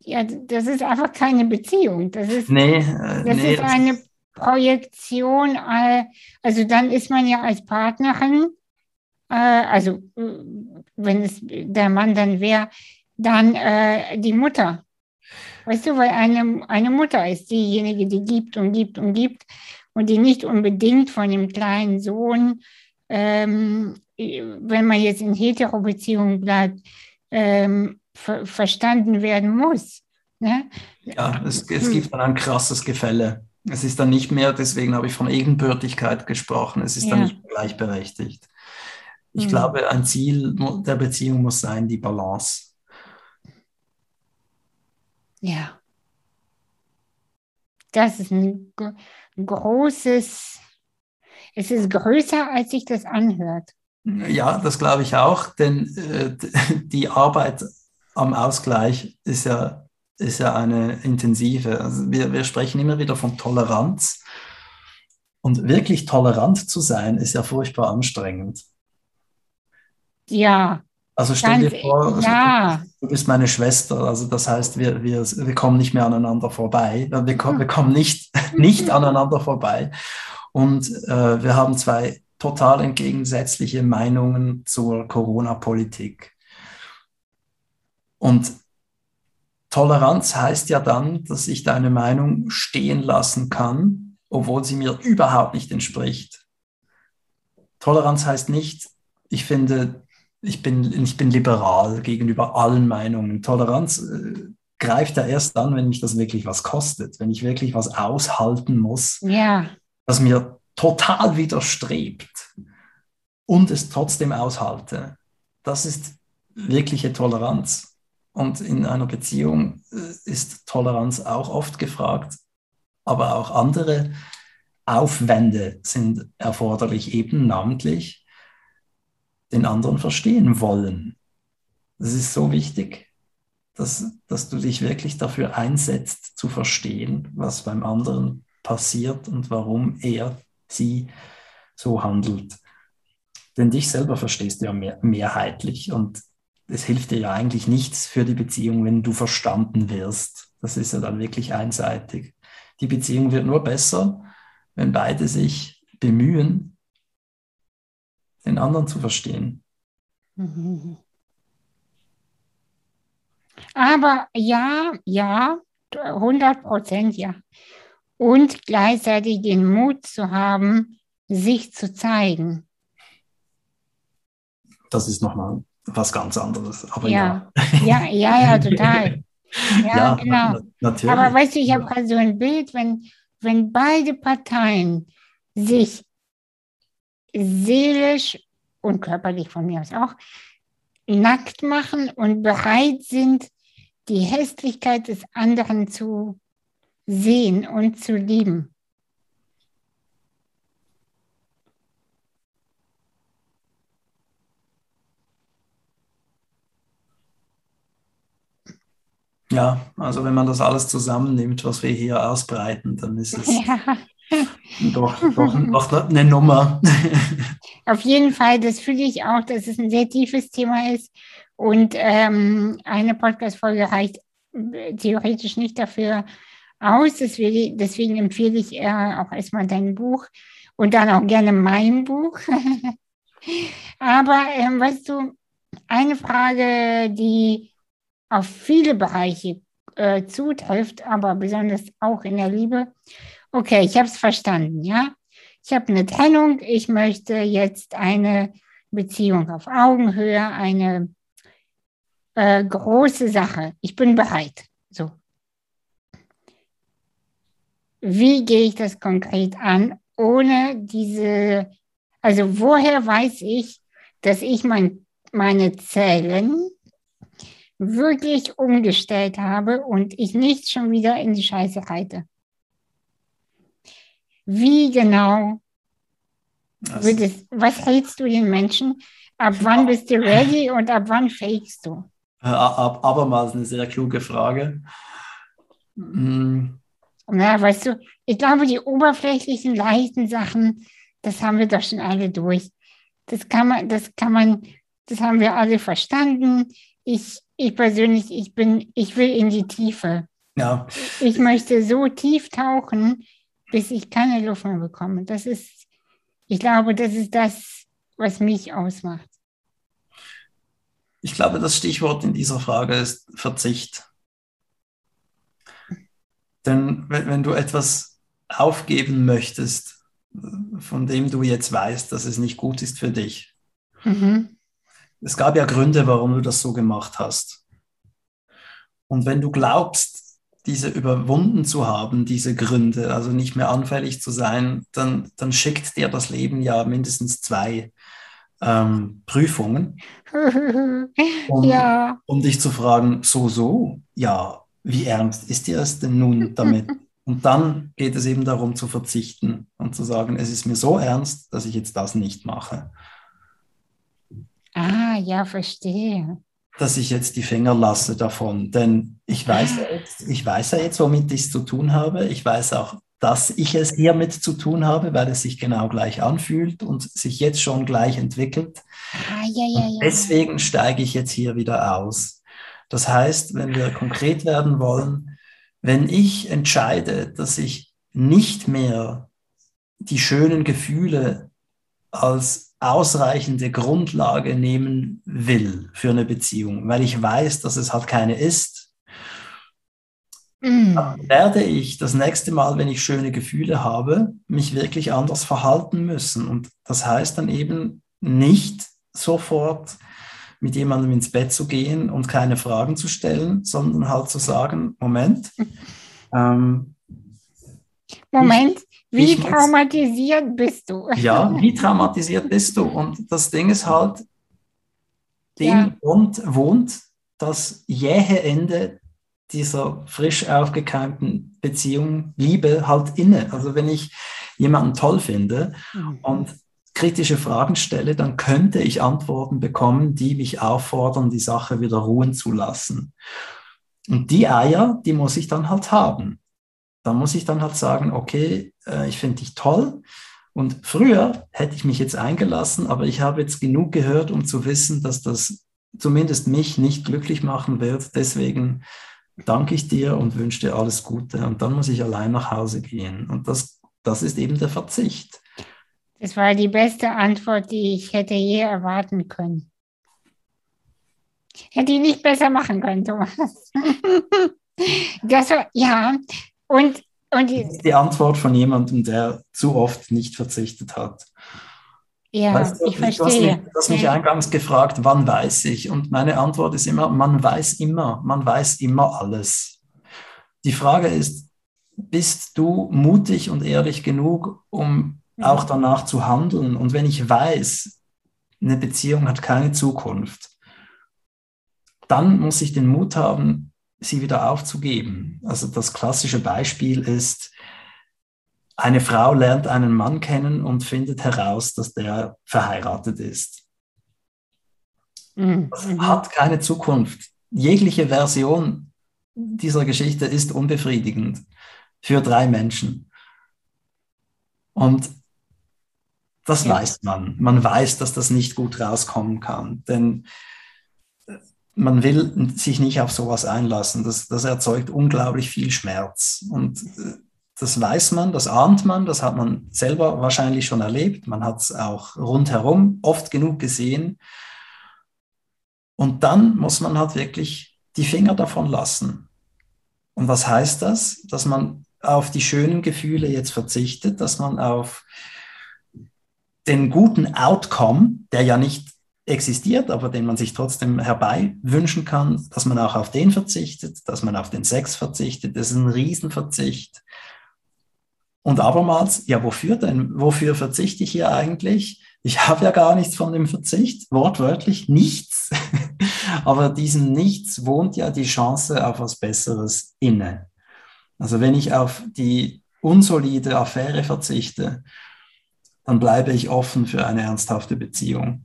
ja, das ist einfach keine Beziehung. Das ist, nee, äh, das nee, ist eine Projektion, also dann ist man ja als Partnerin äh, also wenn es der Mann dann wäre, dann äh, die Mutter. Weißt du, weil eine, eine Mutter ist diejenige, die gibt und gibt und gibt und die nicht unbedingt von dem kleinen Sohn, ähm, wenn man jetzt in Hetero-Beziehungen bleibt, ähm, ver verstanden werden muss. Ne? Ja, es, es gibt dann ein krasses Gefälle. Es ist dann nicht mehr, deswegen habe ich von Ebenbürtigkeit gesprochen, es ist ja. dann nicht mehr gleichberechtigt. Ich mhm. glaube, ein Ziel der Beziehung muss sein, die Balance. Ja. Das ist ein großes, es ist größer, als sich das anhört. Ja, das glaube ich auch, denn äh, die Arbeit am Ausgleich ist ja, ist ja eine intensive. Also wir, wir sprechen immer wieder von Toleranz. Und wirklich tolerant zu sein, ist ja furchtbar anstrengend. Ja. Also stell dir vor, also ja. du bist meine Schwester, also das heißt, wir, wir, wir kommen nicht mehr aneinander vorbei. Wir, kommen, wir kommen nicht, nicht aneinander vorbei. Und äh, wir haben zwei total entgegensätzliche Meinungen zur Corona-Politik. Und Toleranz heißt ja dann, dass ich deine Meinung stehen lassen kann, obwohl sie mir überhaupt nicht entspricht. Toleranz heißt nicht, ich finde, ich bin, ich bin liberal gegenüber allen Meinungen. Toleranz äh, greift ja erst dann, wenn mich das wirklich was kostet, wenn ich wirklich was aushalten muss, ja. das mir total widerstrebt und es trotzdem aushalte. Das ist wirkliche Toleranz. Und in einer Beziehung äh, ist Toleranz auch oft gefragt, aber auch andere Aufwände sind erforderlich, eben namentlich den anderen verstehen wollen. Das ist so wichtig, dass, dass du dich wirklich dafür einsetzt, zu verstehen, was beim anderen passiert und warum er sie so handelt. Denn dich selber verstehst du ja mehr, mehrheitlich und es hilft dir ja eigentlich nichts für die Beziehung, wenn du verstanden wirst. Das ist ja dann wirklich einseitig. Die Beziehung wird nur besser, wenn beide sich bemühen, den anderen zu verstehen. Aber ja, ja, 100 Prozent ja und gleichzeitig den Mut zu haben, sich zu zeigen. Das ist nochmal was ganz anderes. Aber ja, ja, ja, ja, total. Ja, ja genau. Natürlich. Aber weißt du, ich habe gerade so ein Bild, wenn, wenn beide Parteien sich seelisch und körperlich von mir aus auch nackt machen und bereit sind, die Hässlichkeit des anderen zu sehen und zu lieben. Ja, also wenn man das alles zusammennimmt, was wir hier ausbreiten, dann ist es ja. doch, doch, doch eine Nummer. Auf jeden Fall, das fühle ich auch, dass es ein sehr tiefes Thema ist. Und ähm, eine Podcast-Folge reicht äh, theoretisch nicht dafür, aus. Deswegen, deswegen empfehle ich äh, auch erstmal dein Buch und dann auch gerne mein Buch. Aber ähm, weißt du, eine Frage, die auf viele Bereiche äh, zutrifft, aber besonders auch in der Liebe. Okay, ich habe es verstanden, ja. Ich habe eine Trennung, ich möchte jetzt eine Beziehung auf Augenhöhe, eine äh, große Sache. Ich bin bereit. So wie gehe ich das konkret an, ohne diese, also woher weiß ich, dass ich mein, meine Zellen wirklich umgestellt habe und ich nicht schon wieder in die Scheiße reite. Wie genau wird es, was hältst du den Menschen? Ab wann bist du ready und ab wann fakest du? Äh, abermals eine sehr kluge Frage. Hm. Na, weißt du, ich glaube, die oberflächlichen, leichten Sachen, das haben wir doch schon alle durch. Das kann man, das kann man, das haben wir alle verstanden. Ich, ich persönlich, ich bin, ich will in die Tiefe. Ja. Ich möchte so tief tauchen, bis ich keine Luft mehr bekomme. Das ist, ich glaube, das ist das, was mich ausmacht? Ich glaube, das Stichwort in dieser Frage ist Verzicht. Denn wenn, wenn du etwas aufgeben möchtest, von dem du jetzt weißt, dass es nicht gut ist für dich, mhm. Es gab ja Gründe, warum du das so gemacht hast. Und wenn du glaubst, diese überwunden zu haben, diese Gründe, also nicht mehr anfällig zu sein, dann, dann schickt dir das Leben ja mindestens zwei ähm, Prüfungen, um, ja. um dich zu fragen, so, so, ja, wie ernst ist dir es denn nun damit? Und dann geht es eben darum zu verzichten und zu sagen, es ist mir so ernst, dass ich jetzt das nicht mache. Ah, ja, verstehe. Dass ich jetzt die Finger lasse davon. Denn ich weiß, ah. ja jetzt, ich weiß ja jetzt, womit ich es zu tun habe. Ich weiß auch, dass ich es hiermit zu tun habe, weil es sich genau gleich anfühlt und sich jetzt schon gleich entwickelt. Ah, ja, ja, ja. Deswegen steige ich jetzt hier wieder aus. Das heißt, wenn wir konkret werden wollen, wenn ich entscheide, dass ich nicht mehr die schönen Gefühle als ausreichende Grundlage nehmen will für eine Beziehung, weil ich weiß, dass es halt keine ist, mm. dann werde ich das nächste Mal, wenn ich schöne Gefühle habe, mich wirklich anders verhalten müssen. Und das heißt dann eben nicht sofort mit jemandem ins Bett zu gehen und keine Fragen zu stellen, sondern halt zu sagen, Moment, ähm, Moment, ich, wie ich traumatisiert muss, bist du? Ja, wie traumatisiert bist du? Und das Ding ist halt, dem ja. Grund wohnt das jähe Ende dieser frisch aufgekeimten Beziehung, Liebe halt inne. Also wenn ich jemanden toll finde mhm. und kritische Fragen stelle, dann könnte ich Antworten bekommen, die mich auffordern, die Sache wieder ruhen zu lassen. Und die Eier, die muss ich dann halt haben. Da muss ich dann halt sagen, okay, äh, ich finde dich toll. Und früher hätte ich mich jetzt eingelassen, aber ich habe jetzt genug gehört, um zu wissen, dass das zumindest mich nicht glücklich machen wird. Deswegen danke ich dir und wünsche dir alles Gute. Und dann muss ich allein nach Hause gehen. Und das, das ist eben der Verzicht. Das war die beste Antwort, die ich hätte je erwarten können. Hätte ich nicht besser machen können, Thomas. Das war, ja, und, und die, das ist die Antwort von jemandem, der zu oft nicht verzichtet hat. Ja, weißt du, ich verstehe. Du hast, mich, du hast mich eingangs gefragt, wann weiß ich? Und meine Antwort ist immer, man weiß immer, man weiß immer alles. Die Frage ist, bist du mutig und ehrlich genug, um auch danach zu handeln. Und wenn ich weiß, eine Beziehung hat keine Zukunft, dann muss ich den Mut haben, sie wieder aufzugeben. Also das klassische Beispiel ist, eine Frau lernt einen Mann kennen und findet heraus, dass der verheiratet ist. Mhm. Das hat keine Zukunft. Jegliche Version dieser Geschichte ist unbefriedigend für drei Menschen. Und das ja. weiß man. Man weiß, dass das nicht gut rauskommen kann. Denn man will sich nicht auf sowas einlassen. Das, das erzeugt unglaublich viel Schmerz. Und äh, das weiß man, das ahnt man, das hat man selber wahrscheinlich schon erlebt. Man hat es auch rundherum oft genug gesehen. Und dann muss man halt wirklich die Finger davon lassen. Und was heißt das? Dass man auf die schönen Gefühle jetzt verzichtet, dass man auf den guten Outcome, der ja nicht existiert, aber den man sich trotzdem herbei wünschen kann, dass man auch auf den verzichtet, dass man auf den Sex verzichtet. Das ist ein Riesenverzicht. Und abermals, ja, wofür denn? Wofür verzichte ich hier eigentlich? Ich habe ja gar nichts von dem Verzicht, wortwörtlich nichts. aber diesem Nichts wohnt ja die Chance auf was Besseres inne. Also wenn ich auf die unsolide Affäre verzichte, dann bleibe ich offen für eine ernsthafte Beziehung.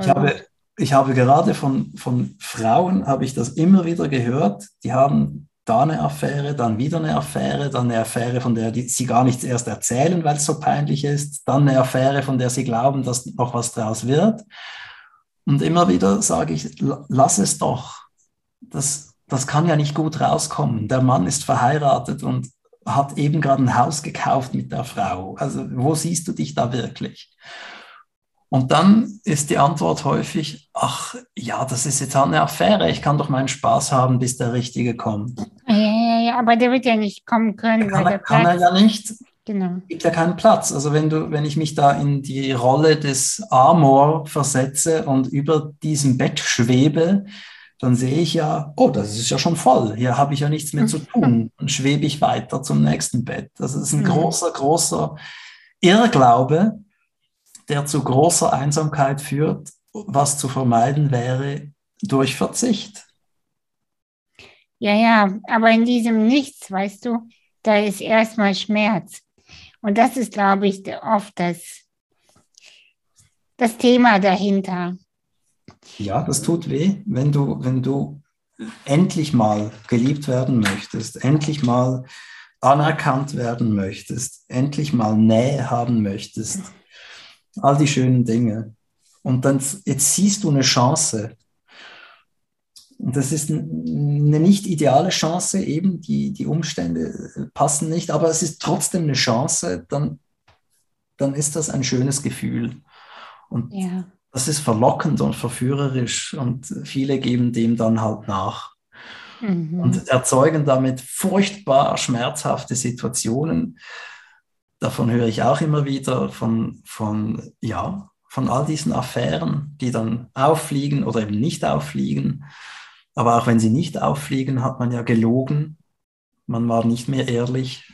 Ich habe, ich habe gerade von, von Frauen, habe ich das immer wieder gehört, die haben da eine Affäre, dann wieder eine Affäre, dann eine Affäre, von der die, sie gar nichts erst erzählen, weil es so peinlich ist, dann eine Affäre, von der sie glauben, dass noch was draus wird. Und immer wieder sage ich, lass es doch. Das, das kann ja nicht gut rauskommen. Der Mann ist verheiratet und hat eben gerade ein Haus gekauft mit der Frau. Also wo siehst du dich da wirklich? Und dann ist die Antwort häufig, ach ja, das ist jetzt eine Affäre, ich kann doch meinen Spaß haben, bis der Richtige kommt. Ja, ja, ja, aber der wird ja nicht kommen können, Kann, weil er, der kann er ja nicht, genau. gibt ja keinen Platz. Also wenn du, wenn ich mich da in die Rolle des Amor versetze und über diesem Bett schwebe, dann sehe ich ja, oh, das ist ja schon voll. Hier habe ich ja nichts mehr zu tun. Und schwebe ich weiter zum nächsten Bett. Das ist ein Mhm. großer, großer Irrglaube, der zu großer Einsamkeit führt, was zu vermeiden wäre durch Verzicht. Ja, ja, aber in diesem Nichts, weißt du, da ist erstmal Schmerz. Und das ist, glaube ich, oft das, das Thema dahinter. Ja, das tut weh, wenn du, wenn du endlich mal geliebt werden möchtest, endlich mal anerkannt werden möchtest, endlich mal Nähe haben möchtest, all die schönen Dinge. Und dann jetzt siehst du eine Chance. Und das ist eine nicht ideale Chance, eben die, die Umstände passen nicht, aber es ist trotzdem eine Chance, dann, dann ist das ein schönes Gefühl. Und Ja. das ist verlockend und verführerisch und viele geben dem dann halt nach Mhm. und erzeugen damit furchtbar schmerzhafte Situationen. Davon höre ich auch immer wieder von, von, ja, von all diesen Affären, die dann auffliegen oder eben nicht auffliegen. Aber auch wenn sie nicht auffliegen, hat man ja gelogen. Man war nicht mehr ehrlich.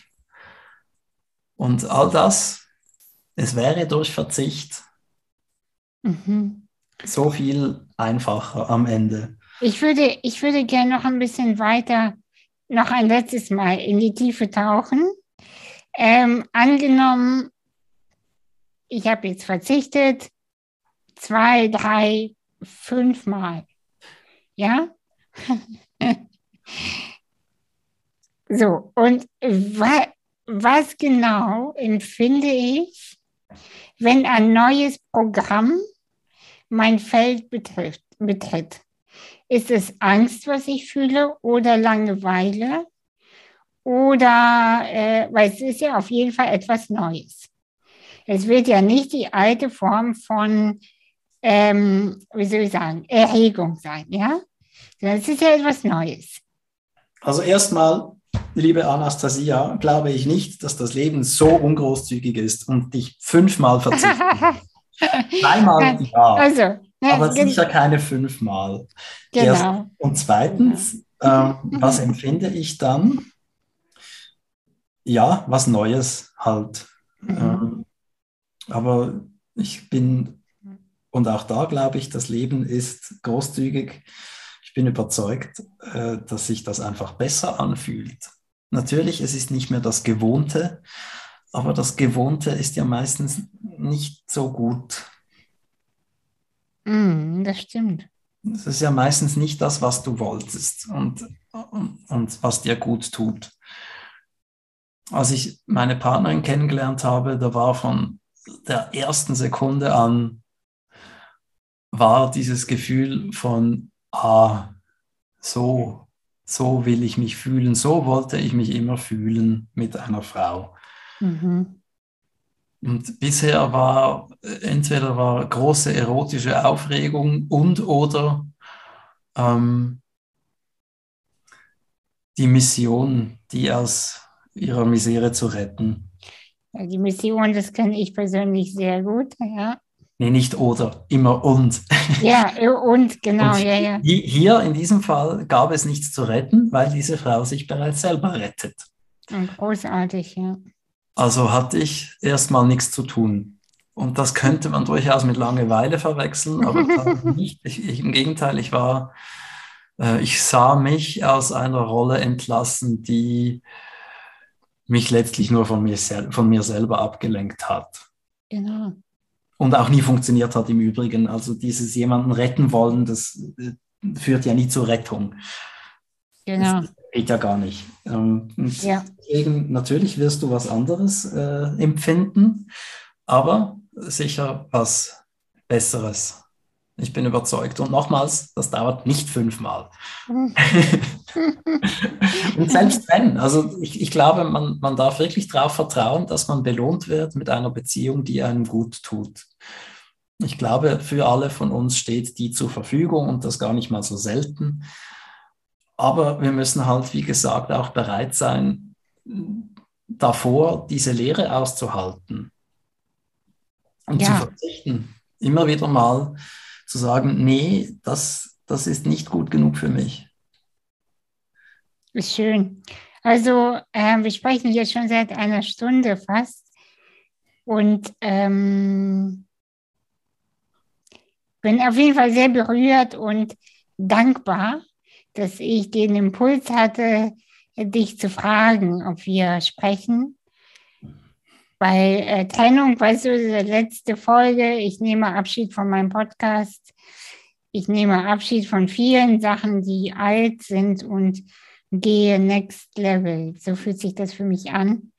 Und all das, es wäre durch Verzicht Mhm. so viel einfacher am Ende. Ich würde, ich würde gerne noch ein bisschen weiter, noch ein letztes Mal in die Tiefe tauchen. Ähm, angenommen, ich habe jetzt verzichtet, zwei, drei, fünf Mal. Ja? so, und wa was genau empfinde ich, wenn ein neues Programm mein Feld betrifft, betritt? Ist es Angst, was ich fühle, oder Langeweile? Oder, äh, weil es ist ja auf jeden Fall etwas Neues. Es wird ja nicht die alte Form von, ähm, wie soll ich sagen, Erregung sein, ja? Es ist ja etwas Neues. Also erstmal, liebe Anastasia, glaube ich nicht, dass das Leben so ungroßzügig ist und dich fünfmal verzichten. Dreimal ja, Also, ne, aber sicher keine fünfmal. Erst- genau. Und zweitens, ähm, was empfinde ich dann? Ja, was Neues halt. Mhm. Ähm, aber ich bin, und auch da glaube ich, das Leben ist großzügig. Ich bin überzeugt, äh, dass sich das einfach besser anfühlt. Natürlich, es ist nicht mehr das Gewohnte, aber das Gewohnte ist ja meistens nicht so gut. Mhm, das stimmt. Es ist ja meistens nicht das, was du wolltest und, und, und was dir gut tut. Als ich meine Partnerin kennengelernt habe, da war von der ersten Sekunde an, war dieses Gefühl von, ah, so, so will ich mich fühlen, so wollte ich mich immer fühlen mit einer Frau. Mhm. Und bisher war entweder war große erotische Aufregung und oder ähm, die Mission, die aus ihrer Misere zu retten. Die Mission, das kenne ich persönlich sehr gut, ja. Nee, nicht oder, immer und. Ja, und genau, Und ja, ja. hi- Hier in diesem Fall gab es nichts zu retten, weil diese Frau sich bereits selber rettet. Großartig, ja. Also hatte ich erstmal nichts zu tun. Und das könnte man durchaus mit Langeweile verwechseln, aber nicht. Ich, ich, Im Gegenteil, ich war, äh, ich sah mich aus einer Rolle entlassen, die mich letztlich nur von mir, sel von mir selber abgelenkt hat. Genau. Und auch nie funktioniert hat im Übrigen. Also dieses jemanden retten wollen, das äh, führt ja nie zur Rettung. Genau. Das geht ja gar nicht. Ähm, und Ja. Deswegen, natürlich wirst du was anderes äh, empfinden, aber sicher was Besseres. Ich bin überzeugt. Und nochmals, das dauert nicht fünfmal. Und selbst wenn, also ich, ich glaube, man, man darf wirklich darauf vertrauen, dass man belohnt wird mit einer Beziehung, die einem gut tut. Ich glaube, für alle von uns steht die zur Verfügung und das gar nicht mal so selten. Aber wir müssen halt, wie gesagt, auch bereit sein, davor diese Lehre auszuhalten und ja. zu verzichten. Immer wieder mal zu sagen, nee, das, das ist nicht gut genug für mich. Schön. Also äh, wir sprechen jetzt schon seit einer Stunde fast und ähm, bin auf jeden Fall sehr berührt und dankbar, dass ich den Impuls hatte, dich zu fragen, ob wir sprechen. Bei äh, Trennung, weißt du, die letzte Folge, ich nehme Abschied von meinem Podcast. Ich nehme Abschied von vielen Sachen, die alt sind und gehe next level. So fühlt sich das für mich an.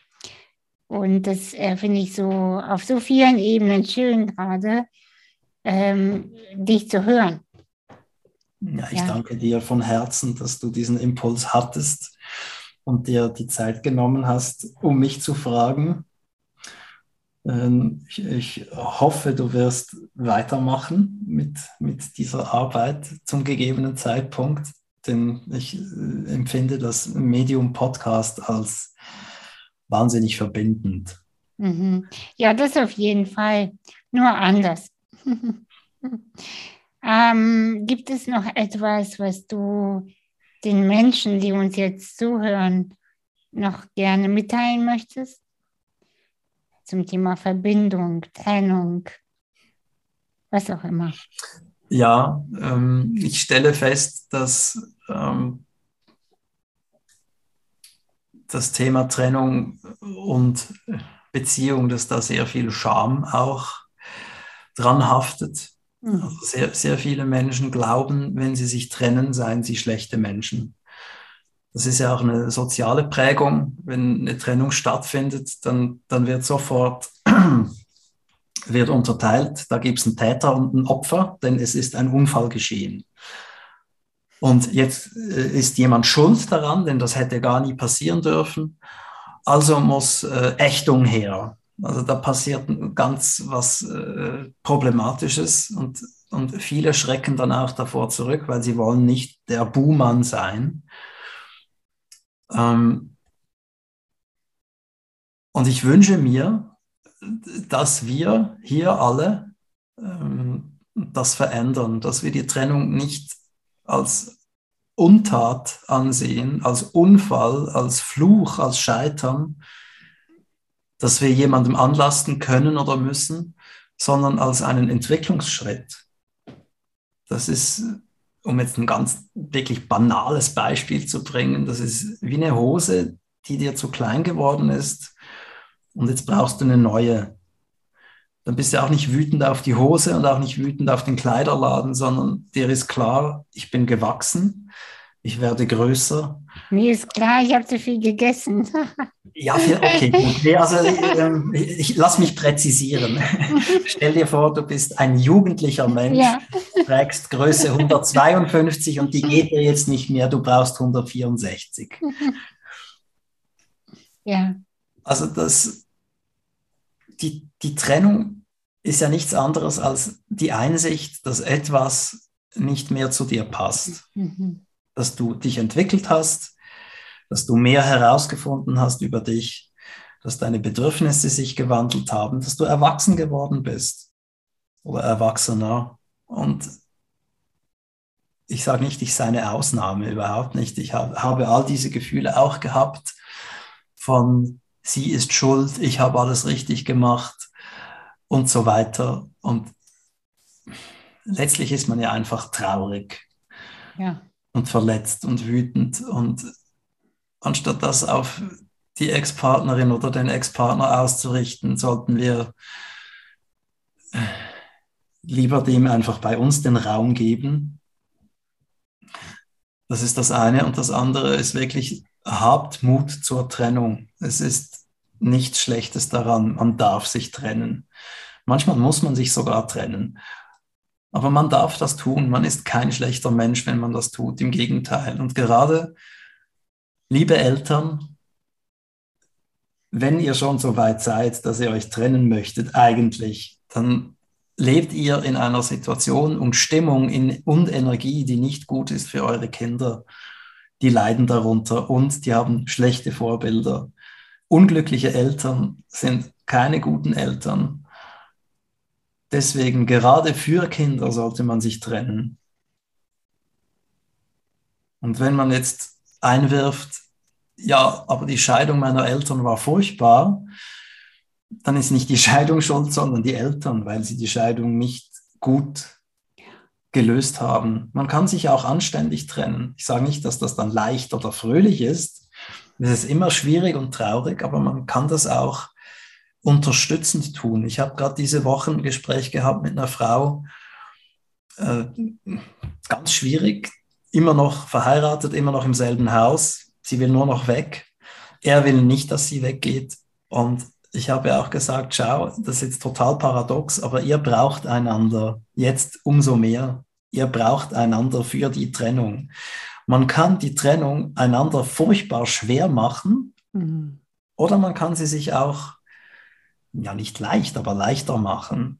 Und das äh, finde ich so auf so vielen Ebenen schön gerade, ähm, dich zu hören. Ja, ich ja. danke dir von Herzen, dass du diesen Impuls hattest und dir die Zeit genommen hast, um mich zu fragen. Ähm, ich, ich, hoffe, du wirst weitermachen mit, mit dieser Arbeit zum gegebenen Zeitpunkt, denn ich äh, empfinde das Medium Podcast als wahnsinnig verbindend. Mhm. Ja, das auf jeden Fall, nur anders. ähm, gibt es noch etwas, was du den Menschen, die uns jetzt zuhören, noch gerne mitteilen möchtest? Zum Thema Verbindung, Trennung, was auch immer. Ja, ähm, ich stelle fest, dass ähm, das Thema Trennung und Beziehung, dass da sehr viel Scham auch dran haftet. Mhm. Also sehr, sehr viele Menschen glauben, wenn sie sich trennen, seien sie schlechte Menschen. Das ist ja auch eine soziale Prägung. Wenn eine Trennung stattfindet, dann, dann wird sofort wird unterteilt. Da gibt es einen Täter und ein Opfer, denn es ist ein Unfall geschehen. Und jetzt äh, ist jemand schuld daran, denn das hätte gar nie passieren dürfen. Also muss äh, Ächtung her. Also da passiert ganz was äh, Problematisches und, und viele schrecken dann auch davor zurück, weil sie wollen nicht der Buhmann sein. Ähm, und ich wünsche mir, dass wir hier alle ähm, das verändern, dass wir die Trennung nicht als Untat ansehen, als Unfall, als Fluch, als Scheitern, dass wir jemandem anlasten können oder müssen, sondern als einen Entwicklungsschritt. Das ist, um jetzt ein ganz wirklich banales Beispiel zu bringen, das ist wie eine Hose, die dir zu klein geworden ist und jetzt brauchst du eine neue. Dann bist du auch nicht wütend auf die Hose und auch nicht wütend auf den Kleiderladen, sondern dir ist klar, ich bin gewachsen ich werde größer. Mir ist klar, ich habe zu viel gegessen. ja, okay. okay also ähm, ich, ich lass mich präzisieren. Stell dir vor, du bist ein jugendlicher Mensch, ja. Trägst Größe 152 und die geht dir jetzt nicht mehr, du brauchst 164. Ja. Also das, die, die Trennung ist ja nichts anderes als die Einsicht, dass etwas nicht mehr zu dir passt. Mhm dass du dich entwickelt hast, dass du mehr herausgefunden hast über dich, dass deine Bedürfnisse sich gewandelt haben, dass du erwachsen geworden bist oder erwachsener. Und ich sage nicht, ich sei eine Ausnahme, überhaupt nicht. Ich habe all diese Gefühle auch gehabt von, sie ist schuld, ich habe alles richtig gemacht und so weiter. Und letztlich ist man ja einfach traurig. Ja und verletzt und wütend. Und anstatt das auf die Ex-Partnerin oder den Ex-Partner auszurichten, sollten wir lieber dem einfach bei uns den Raum geben. Das ist das eine. Und das andere ist wirklich, habt Mut zur Trennung. Es ist nichts Schlechtes daran. Man darf sich trennen. Manchmal muss man sich sogar trennen. Aber man darf das tun. Man ist kein schlechter Mensch, wenn man das tut. Im Gegenteil. Und gerade, liebe Eltern, wenn ihr schon so weit seid, dass ihr euch trennen möchtet, eigentlich, dann lebt ihr in einer Situation und Stimmung in, und Energie, die nicht gut ist für eure Kinder. Die leiden darunter und die haben schlechte Vorbilder. Unglückliche Eltern sind keine guten Eltern. Deswegen gerade für Kinder sollte man sich trennen. Und wenn man jetzt einwirft, ja, aber die Scheidung meiner Eltern war furchtbar, dann ist nicht die Scheidung schuld, sondern die Eltern, weil sie die Scheidung nicht gut gelöst haben. Man kann sich auch anständig trennen. Ich sage nicht, dass das dann leicht oder fröhlich ist. Es ist immer schwierig und traurig, aber man kann das auch unterstützend tun. Ich habe gerade diese Woche ein Gespräch gehabt mit einer Frau, äh, ganz schwierig, immer noch verheiratet, immer noch im selben Haus. Sie will nur noch weg. Er will nicht, dass sie weggeht. Und ich habe ja auch gesagt, schau, das ist jetzt total paradox, aber ihr braucht einander jetzt umso mehr. Ihr braucht einander für die Trennung. Man kann die Trennung einander furchtbar schwer machen mhm. oder man kann sie sich auch, ja nicht leicht, aber leichter machen.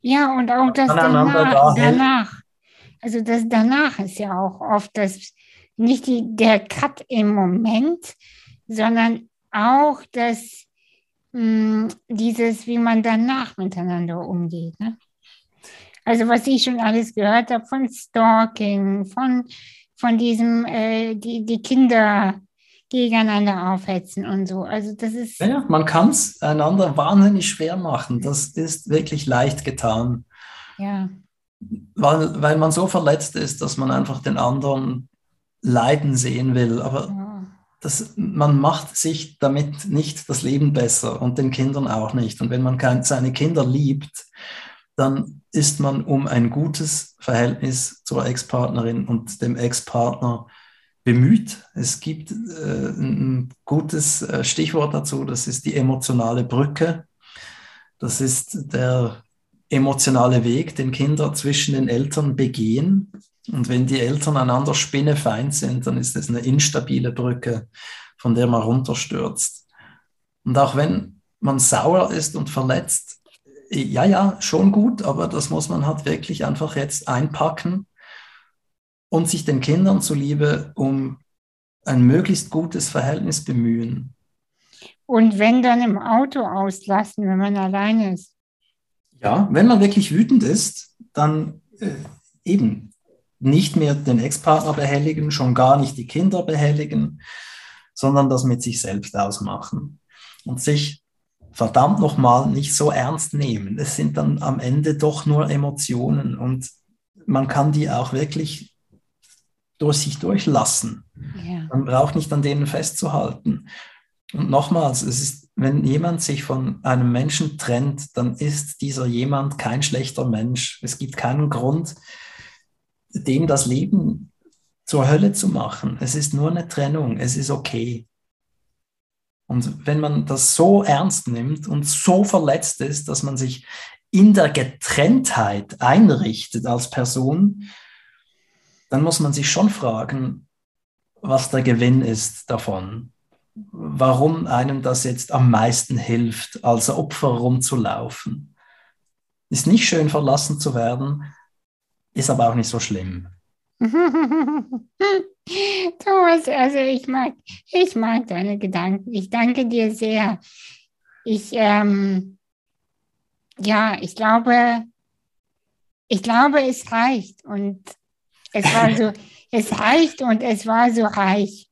Ja, und auch das danach, da danach. Also das danach ist ja auch oft das, nicht die, der Cut im Moment, sondern auch das mh, dieses, wie man danach miteinander umgeht. Ne? Also was ich schon alles gehört habe von Stalking, von, von diesem, äh, die, die Kinder gegeneinander aufhetzen und so. Also das ist. Ja, man kann es einander wahnsinnig schwer machen. Das ist wirklich leicht getan. Ja. Weil, weil man so verletzt ist, dass man einfach den anderen leiden sehen will. Aber ja das, man macht sich damit nicht das Leben besser und den Kindern auch nicht. Und wenn man kein, seine Kinder liebt, dann ist man um ein gutes Verhältnis zur Ex-Partnerin und dem Ex-Partner bemüht. Es gibt äh, ein gutes äh, Stichwort dazu, das ist die emotionale Brücke. Das ist der emotionale Weg, den Kinder zwischen den Eltern begehen. Und wenn die Eltern einander spinnefeind sind, dann ist es eine instabile Brücke, von der man runterstürzt. Und auch wenn man sauer ist und verletzt, ja, ja, schon gut, aber das muss man halt wirklich einfach jetzt einpacken und sich den Kindern zuliebe um ein möglichst gutes Verhältnis bemühen. Und wenn dann im Auto auslassen, wenn man alleine ist. Ja, wenn man wirklich wütend ist, dann äh, eben nicht mehr den Ex-Partner behelligen, schon gar nicht die Kinder behelligen, sondern das mit sich selbst ausmachen und sich verdammt nochmal nicht so ernst nehmen. Es sind dann am Ende doch nur Emotionen und man kann die auch wirklich durch sich durchlassen. Ja. Man braucht nicht an denen festzuhalten. Und nochmals, es ist, wenn jemand sich von einem Menschen trennt, dann ist dieser jemand kein schlechter Mensch. Es gibt keinen Grund, dem das Leben zur Hölle zu machen. Es ist nur eine Trennung, es ist okay. Und wenn man das so ernst nimmt und so verletzt ist, dass man sich in der Getrenntheit einrichtet als Person, dann muss man sich schon fragen, was der Gewinn ist davon. Warum einem das jetzt am meisten hilft, als Opfer rumzulaufen. Ist nicht schön verlassen zu werden, ist aber auch nicht so schlimm. Thomas, also ich mag, ich mag deine Gedanken. Ich danke dir sehr. Ich, ähm, ja, ich glaube, ich glaube, es reicht und es war so, es reicht und es war so reich.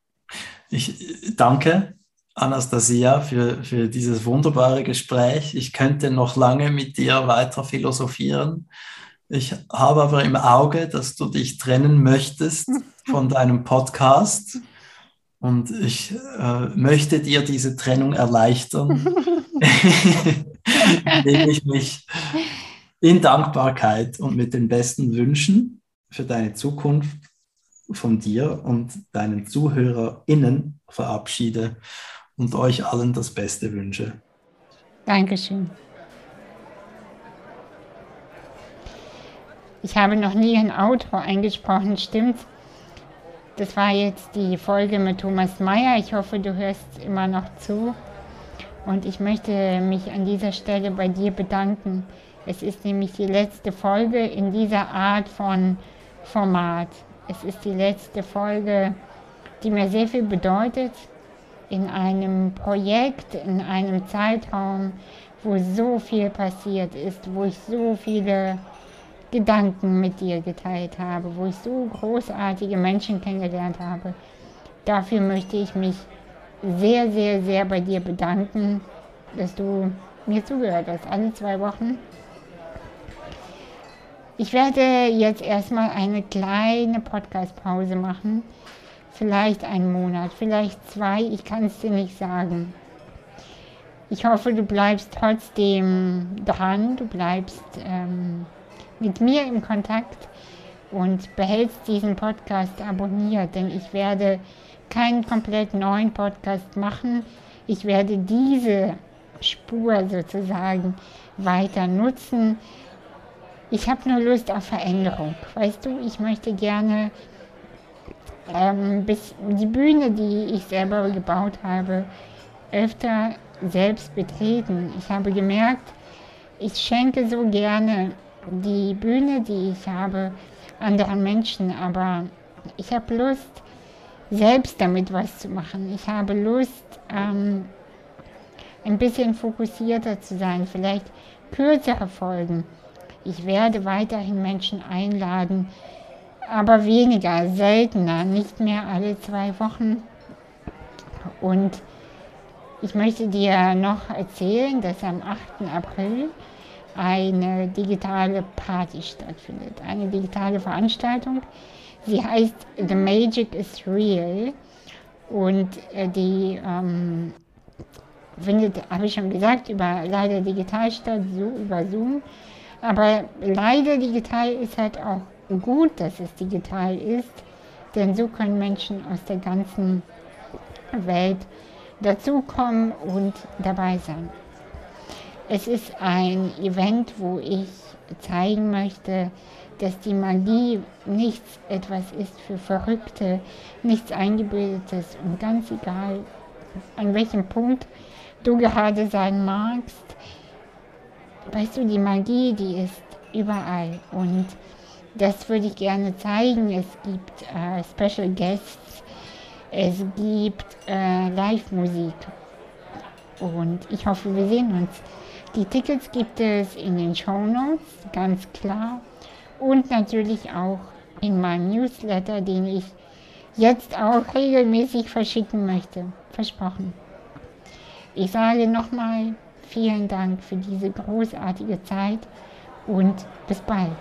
Ich danke, Anastasia, für, für dieses wunderbare Gespräch. Ich könnte noch lange mit dir weiter philosophieren. Ich habe aber im Auge, dass du dich trennen möchtest von deinem Podcast. Und ich äh, möchte dir diese Trennung erleichtern, indem ich mich in Dankbarkeit und mit den besten Wünschen für deine Zukunft von dir und deinen ZuhörerInnen verabschiede und euch allen das Beste wünsche. Dankeschön. Ich habe noch nie ein Autor eingesprochen, stimmt? Das war jetzt die Folge mit Thomas Mayer. Ich hoffe, du hörst immer noch zu. Und ich möchte mich an dieser Stelle bei dir bedanken, Es ist nämlich die letzte Folge in dieser Art von Format. Es ist die letzte Folge, die mir sehr viel bedeutet in einem Projekt, in einem Zeitraum, wo so viel passiert ist, wo ich so viele Gedanken mit dir geteilt habe, wo ich so großartige Menschen kennengelernt habe. Dafür möchte ich mich sehr, sehr, sehr bei dir bedanken, dass du mir zugehört hast, alle zwei Wochen. Ich werde jetzt erstmal eine kleine Podcast-Pause machen. Vielleicht einen Monat, vielleicht zwei, ich kann es dir nicht sagen. Ich hoffe, du bleibst trotzdem dran, du bleibst ähm, mit mir im Kontakt und behältst diesen Podcast abonniert, denn ich werde keinen komplett neuen Podcast machen. Ich werde diese Spur sozusagen weiter nutzen. Ich habe nur Lust auf Veränderung. Weißt du, ich möchte gerne ähm, bis die Bühne, die ich selber gebaut habe, öfter selbst betreten. Ich habe gemerkt, ich schenke so gerne die Bühne, die ich habe, anderen Menschen, aber ich habe Lust, selbst damit was zu machen. Ich habe Lust, ähm, ein bisschen fokussierter zu sein, vielleicht kürzere Folgen. Ich werde weiterhin Menschen einladen, aber weniger, seltener, nicht mehr alle zwei Wochen. Und ich möchte dir noch erzählen, dass am 8. April eine digitale Party stattfindet, eine digitale Veranstaltung. Sie heißt The Magic is Real und äh, die ähm, findet, habe ich schon gesagt, über leider digital statt, so über Zoom. Aber leider digital ist halt auch gut, dass es digital ist, denn so können Menschen aus der ganzen Welt dazukommen und dabei sein. Es ist ein Event, wo ich zeigen möchte, dass die Magie nichts etwas ist für Verrückte, nichts Eingebildetes und ganz egal, an welchem Punkt du gerade sein magst, weißt du, die Magie, die ist überall und das würde ich gerne zeigen. Es gibt äh, Special Guests, es gibt äh, Live-Musik und ich hoffe, wir sehen uns. Die Tickets gibt es in den Show Notes, ganz klar. Und natürlich auch in meinem Newsletter, den ich jetzt auch regelmäßig verschicken möchte. Versprochen. Ich sage nochmal vielen Dank für diese großartige Zeit und bis bald.